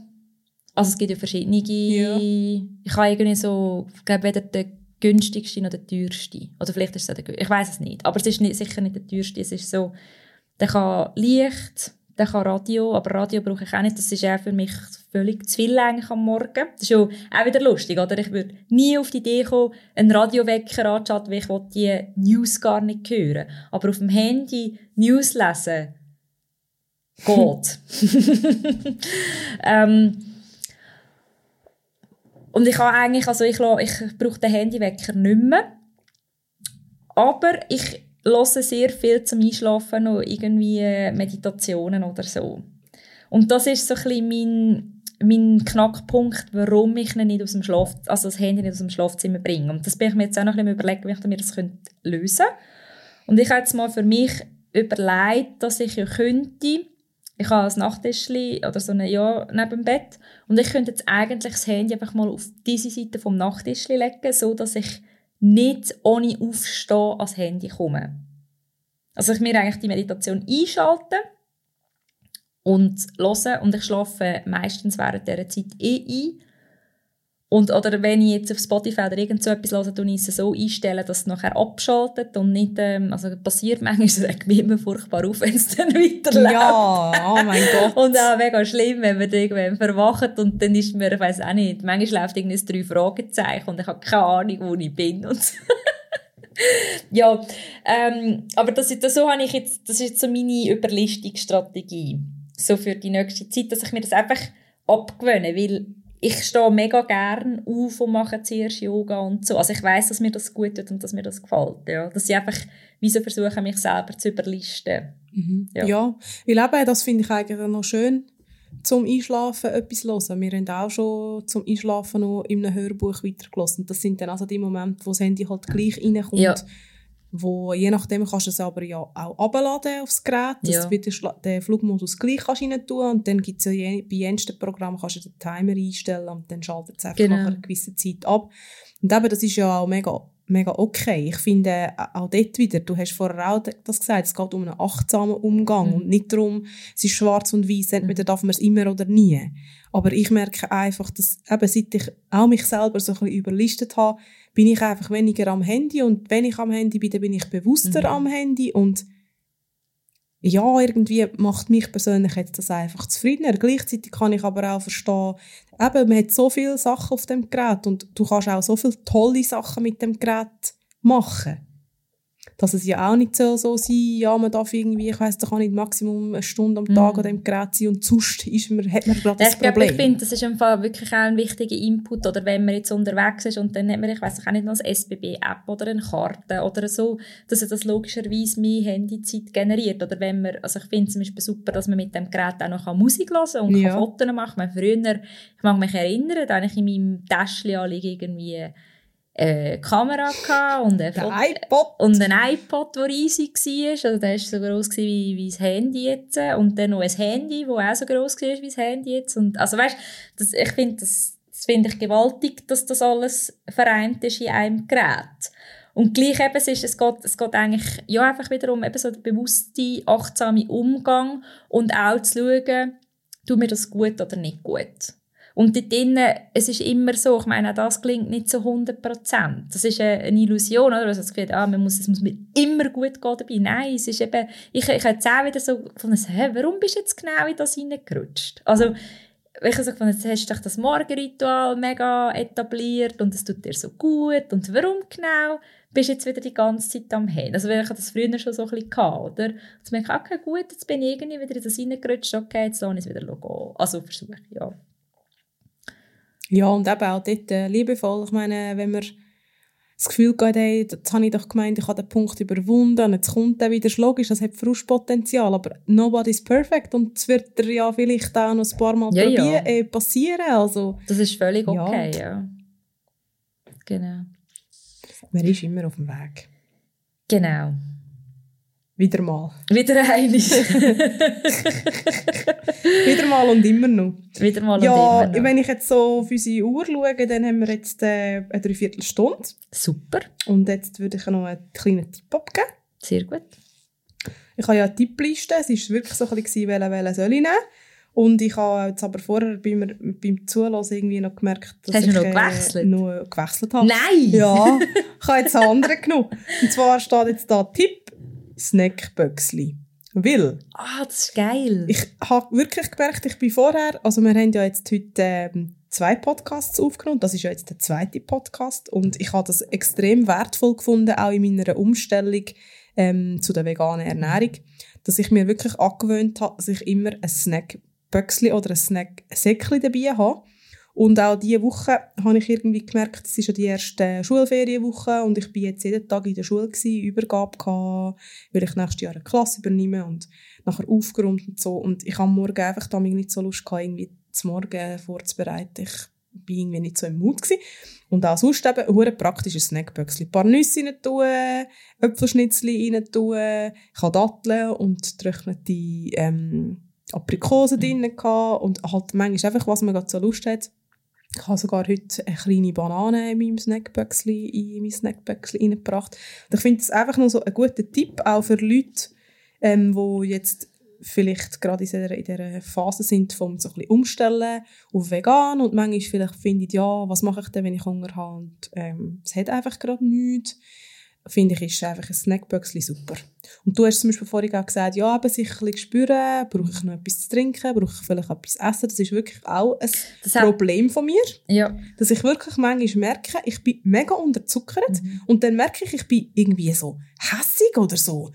B: also es gibt ja verschiedene.
A: Ja.
B: Ich habe irgendwie so, ich glaube, weder der günstigste noch der teuerste. Oder vielleicht ist es der ich weiß es nicht. Aber es ist nicht, sicher nicht der teuerste. Es ist so, der kann Licht, der kann Radio, aber Radio brauche ich auch nicht. Das ist auch für mich völlig zu viel eigentlich am Morgen. Das ist auch wieder lustig, oder? Ich würde nie auf die Idee kommen, einen Radiowecker anzuschalten, weil ich will die News gar nicht hören. Aber auf dem Handy News lesen, geht. ähm, und ich habe eigentlich, also ich, ich brauche den Handywecker nicht mehr. Aber ich höre sehr viel zum Einschlafen noch irgendwie äh, Meditationen oder so. Und das ist so ein mein, mein Knackpunkt, warum ich nicht aus dem Schlaf, also das Handy nicht aus dem Schlafzimmer bringe. Und das bin ich mir jetzt auch noch ein bisschen überlegen, wie ich mir das könnte lösen könnte. Und ich habe jetzt mal für mich überlegt, dass ich ja könnte, ich habe ein Nachttischli oder so eine, ja, neben dem Bett und ich könnte jetzt eigentlich das Handy einfach mal auf diese Seite vom Nachttischli legen, so dass ich nicht ohne Aufstehen ans Handy komme. Also ich mir eigentlich die Meditation einschalte und höre und ich schlafe meistens während dieser Zeit eh ein. Und, oder wenn ich jetzt auf Spotify oder irgend so etwas höre, tue ich es so einstellen, dass es nachher abschaltet und nicht, ähm, also passiert manchmal, es regt mich immer furchtbar auf, wenn es dann weiterläuft.
A: Ja, oh mein Gott.
B: Und auch mega schlimm, wenn man dann irgendwann verwacht und dann ist mir, ich weiss auch nicht, manchmal läuft irgendwie ein drei Fragezeichen und ich habe keine Ahnung, wo ich bin und so. ja, ähm, aber das, das, so habe ich jetzt, das ist jetzt so meine Überlistungsstrategie. So für die nächste Zeit, dass ich mir das einfach abgewöhne, weil ich stehe mega gern auf und mache zuerst Yoga und so. Also ich weiß, dass mir das gut tut und dass mir das gefällt. Ja. Dass ich einfach wie so versuche, mich selber zu überlisten.
A: Mhm.
B: Ja.
A: Ja. weil eben, das finde ich eigentlich noch schön, zum Einschlafen etwas zu hören. Wir haben auch schon zum Einschlafen noch in einem Hörbuch weitergelassen. Das sind dann also die Momente, wo das Handy halt gleich reinkommt,
B: Ja.
A: Wo je nachdem kannst du es aber ja auch abladen aufs Gerät, dass
B: Ja.
A: du wieder den Flugmodus gleich kannst rein tun und dann gibt es ja je, bei jensten Programm kannst du den Timer einstellen und dann schaltet es einfach
B: Genau.
A: nach einer gewissen Zeit ab. Und eben, das ist ja auch mega, mega okay. Ich finde äh, auch dort wieder, du hast vorher auch das gesagt, es geht um einen achtsamen Umgang
B: Mhm.
A: und nicht darum, es ist schwarz und weiß, entweder darf man es immer oder nie. Aber ich merke einfach, dass eben seit ich auch mich selber so ein bisschen überlistet habe, bin ich einfach weniger am Handy und wenn ich am Handy bin, dann bin ich bewusster
B: Mhm.
A: am Handy und ja, irgendwie macht mich persönlich jetzt das einfach zufriedener. Gleichzeitig kann ich aber auch verstehen, eben, man hat so viele Sachen auf dem Gerät und du kannst auch so viele tolle Sachen mit dem Gerät machen. Dass es ja auch nicht so, so sein, ja, man darf irgendwie, ich weiss, da kann nicht Maximum eine Stunde am Tag
B: Mhm.
A: an dem Gerät sein und sonst ist man, hat man gerade das
B: ich glaube,
A: Problem.
B: ich finde, das ist im Fall wirklich auch ein wichtiger Input. Oder wenn man jetzt unterwegs ist und dann hat man, ich weiß auch nicht, noch eine SBB-App oder eine Karte oder so, dass er das logischerweise mehr Handyzeit generiert. Oder wenn man, also ich finde zum Beispiel super, dass man mit dem Gerät auch noch Musik hören kann und
A: Ja.
B: kann Fotos machen kann. Früher, ich mag mich erinnern, da hatte ich in meinem Täschchen irgendwie eine Kamera gehabt und ein
A: der
B: Foto-
A: iPod.
B: und ein iPod, der riesig war. Also der war so gross gewesen wie, wie das Handy jetzt. Und dann noch ein Handy, das auch so gross war wie das Handy jetzt. Und, also weißt, das, ich finde das, das finde ich gewaltig, dass das alles vereint ist in einem Gerät. Und gleich eben, es, ist, es, geht, es geht eigentlich ja, einfach wiederum eben so der bewusste, achtsame Umgang und auch zu schauen, tut mir das gut oder nicht gut. Und dort drinnen, es ist immer so, ich meine, auch das klingt nicht zu 100 Prozent. Das ist eine, Illusion, oder? Also das Gefühl, ah, man muss, es muss mir immer gut gehen dabei. Nein, es ist eben, ich, ich habe jetzt auch wieder so gefunden, hä, warum bist du jetzt genau in das reingerutscht? Also, ich habe so gefunden, jetzt hast du das Morgenritual mega etabliert und es tut dir so gut. Und warum genau bist du jetzt wieder die ganze Zeit am Handy? Also, ich hatte das früher schon so ein bisschen gehabt, oder? Jetzt merke ich, okay, gut, jetzt bin ich irgendwie wieder in das reingerutscht, okay, jetzt lasse ich es wieder gehen. Also, versuche ich, ja.
A: Ja, und eben auch dort äh, liebevoll. Ich meine, wenn man das Gefühl hat, hey, jetzt habe ich doch gemeint, ich habe den Punkt überwunden und jetzt kommt der wieder, ist logisch, das hat Frustpotenzial, aber nobody's perfect und es wird dir ja vielleicht auch noch ein paar Mal
B: Ja, ja.
A: probieren, Äh, passieren, also
B: Das ist völlig
A: Ja.
B: okay, ja. Genau.
A: man ist immer auf dem Weg.
B: Genau.
A: Wieder mal.
B: Wieder einig.
A: Wieder mal und immer noch.
B: Wieder mal
A: ja,
B: und immer noch.
A: wenn ich jetzt so auf unsere Uhr schaue, dann haben wir jetzt äh, eine Dreiviertelstunde
B: Super.
A: und jetzt würde ich noch einen kleinen Tipp abgeben.
B: Sehr gut.
A: Ich habe ja eine Tippliste, es war wirklich so ein bisschen, welchen, welchen soll ich nehmen. Und ich habe jetzt aber vorher beim, beim Zuhören irgendwie noch gemerkt, dass
B: Hast
A: ich
B: noch gewechselt?
A: noch gewechselt habe.
B: Nein!
A: Ja, ich habe jetzt einen anderen genommen. Und zwar steht jetzt da Tipp Snackböxli. Weil
B: Ah, das ist geil.
A: ich habe wirklich gemerkt, ich bin vorher, also wir haben ja jetzt heute ähm, zwei Podcasts aufgenommen, das ist ja jetzt der zweite Podcast und ich habe das extrem wertvoll gefunden, auch in meiner Umstellung ähm, zu der veganen Ernährung, dass ich mir wirklich angewöhnt habe, dass ich immer ein Snackböxli oder ein Snacksäckli dabei habe. Und auch diese Woche habe ich irgendwie gemerkt, es ist ja die erste Schulferienwoche und ich bin jetzt jeden Tag in der Schule gewesen, Übergabe gehabt, weil ich nächstes Jahr eine Klasse übernehme und nachher aufgeräumt und so. Und ich habe Morgen einfach damit nicht so Lust gehabt, irgendwie zum Morgen vorzubereiten. Ich bin irgendwie nicht so im Mut gewesen. Und auch sonst eben ein praktisches Snackböckchen. Ein paar Nüsse rein tun, Äpfelschnitzli rein tun, ich habe Datteln und getrocknete ähm, Aprikosen drin gehabt und halt manchmal einfach, was man gerade so Lust hat. Ich habe sogar heute eine kleine Banane in meinem Snackböckchen, in mein Snackböckchen reingebracht. Und ich finde das einfach nur so ein guter Tipp, auch für Leute, ähm, die jetzt vielleicht gerade in dieser, in dieser Phase sind vom so ein Umstellen auf vegan und manchmal vielleicht findet ja, was mache ich denn, wenn ich Hunger habe und ähm, es hat einfach gerade nichts, finde ich, ist einfach ein Snackböckchen super. Und du hast zum Beispiel vorhin auch gesagt, ja, eben sich ein bisschen spüren, brauche ich noch etwas zu trinken, brauche ich vielleicht etwas zu essen, das ist wirklich auch ein
B: Das
A: Problem von mir,
B: Ja.
A: dass ich wirklich manchmal merke, ich bin mega unterzuckert
B: Mhm.
A: und dann merke ich, ich bin irgendwie so hässig oder so,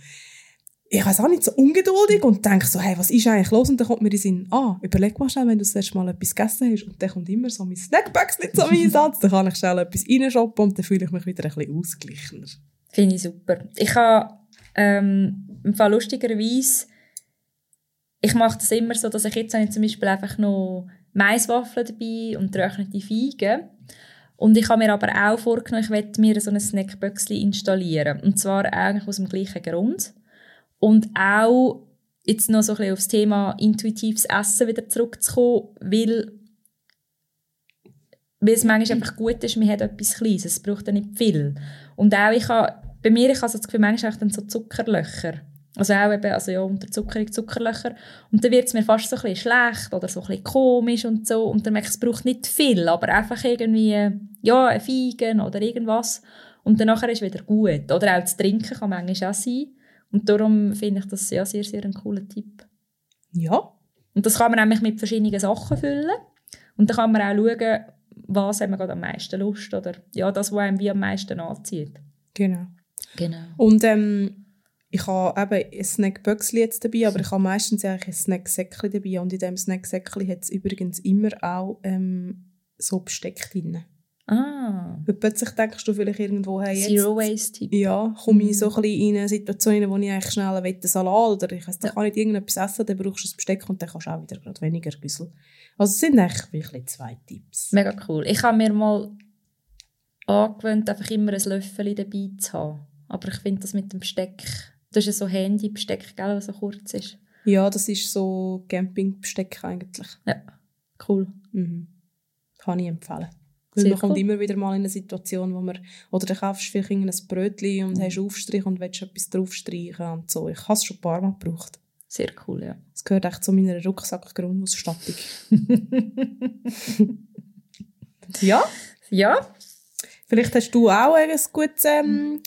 A: ich weiß auch nicht, so ungeduldig und denke so, hey, was ist eigentlich los? Und dann kommt mir in den Sinn, ah, überleg mal schnell, wenn du das erste Mal etwas gegessen hast und dann kommt immer so mein Snackböckchen zum Einsatz, dann kann ich schnell etwas reinshoppen und dann fühle ich mich wieder ein bisschen ausgeglichener.
B: Finde ich super. Ich habe ähm, im Fall lustigerweise, ich mache das immer so, dass ich jetzt habe ich zum Beispiel einfach noch Maiswaffeln dabei und getrocknete Feigen. Und ich habe mir aber auch vorgenommen, ich möchte mir so ein Snackböckchen installieren. Und zwar eigentlich aus dem gleichen Grund. Und auch jetzt noch so ein bisschen aufs Thema intuitives Essen wieder zurückzukommen, weil, weil es manchmal einfach gut ist, man hat etwas Kleines, es braucht ja nicht viel. Und auch ich habe, bei mir, ich habe das Gefühl, manchmal dann so Zuckerlöcher. Also auch eben, also ja, Unterzuckerung, Zuckerlöcher. Und dann wird es mir fast so ein bisschen schlecht oder so ein bisschen komisch und so. Und dann merke ich, es braucht nicht viel, aber einfach irgendwie, ja, ein Feigen oder irgendwas. Und dann nachher ist es wieder gut. Oder auch das Trinken kann manchmal auch sein. Und darum finde ich das ja sehr, sehr ein cooler Tipp.
A: Ja.
B: Und das kann man nämlich mit verschiedenen Sachen füllen. Und dann kann man auch schauen, was haben wir gerade am meisten Lust oder ja, das, was einem wie am meisten anzieht.
A: Genau.
B: Genau.
A: Und ähm, ich habe eben ein Snackböckchen jetzt dabei, aber ich habe meistens eigentlich ein Snacksäckchen dabei. Und in diesem Snacksäckchen hat es übrigens immer auch ähm, so Besteck drin.
B: Ah.
A: Weil plötzlich denkst du vielleicht irgendwo, hey, jetzt,
B: Zero Waste Tipp.
A: ja, komme ich so ein bisschen in eine Situation, in der ich eigentlich schnell einen Salat oder ich weiss, da
B: Ja.
A: kann nicht irgendetwas essen, dann brauchst du ein Besteck und dann kannst du auch wieder gerade weniger Güssel. Also es sind eigentlich wirklich zwei Tipps.
B: Mega cool. Ich habe mir mal angewöhnt, einfach immer ein Löffel dabei zu haben. Aber ich finde das mit dem Besteck, das ist ja so Handy-Besteck, gell, was so kurz ist.
A: Ja, das ist so Campingbesteck eigentlich.
B: Ja, cool.
A: Mhm. Kann ich empfehlen. Weil
B: Sehr
A: man kommt
B: cool.
A: immer wieder mal in eine Situation, wo man, oder du kaufst vielleicht irgendein Brötchen und hast Aufstrich und willst etwas draufstreichen und so. Ich habe es schon ein paar Mal gebraucht.
B: Sehr cool, ja.
A: Das gehört echt zu meiner Rucksackgrundausstattung. ja,
B: Ja,
A: vielleicht hast du auch ein gutes ähm,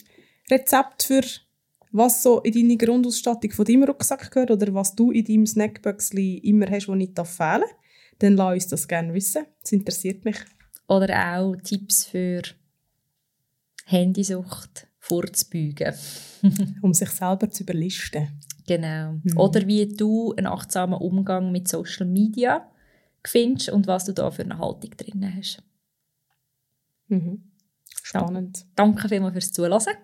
A: Rezept für was so in deine Grundausstattung von deinem Rucksack gehört oder was du in deinem Snackböckchen immer hast, das nicht fehlen darf. Dann lass uns das gerne wissen. Das interessiert mich.
B: oder auch Tipps für Handysucht vorzubeugen.
A: um sich selber zu überlisten.
B: Genau.
A: Mhm.
B: Oder wie du einen achtsamen Umgang mit Social Media findest und was du da für eine Haltung drin hast.
A: Mhm. Spannend.
B: Danke vielmals fürs Zuhören.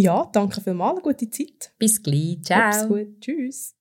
A: Ja, danke für eine gute Zeit.
B: Bis gleich, ciao.
A: Hab's gut, tschüss.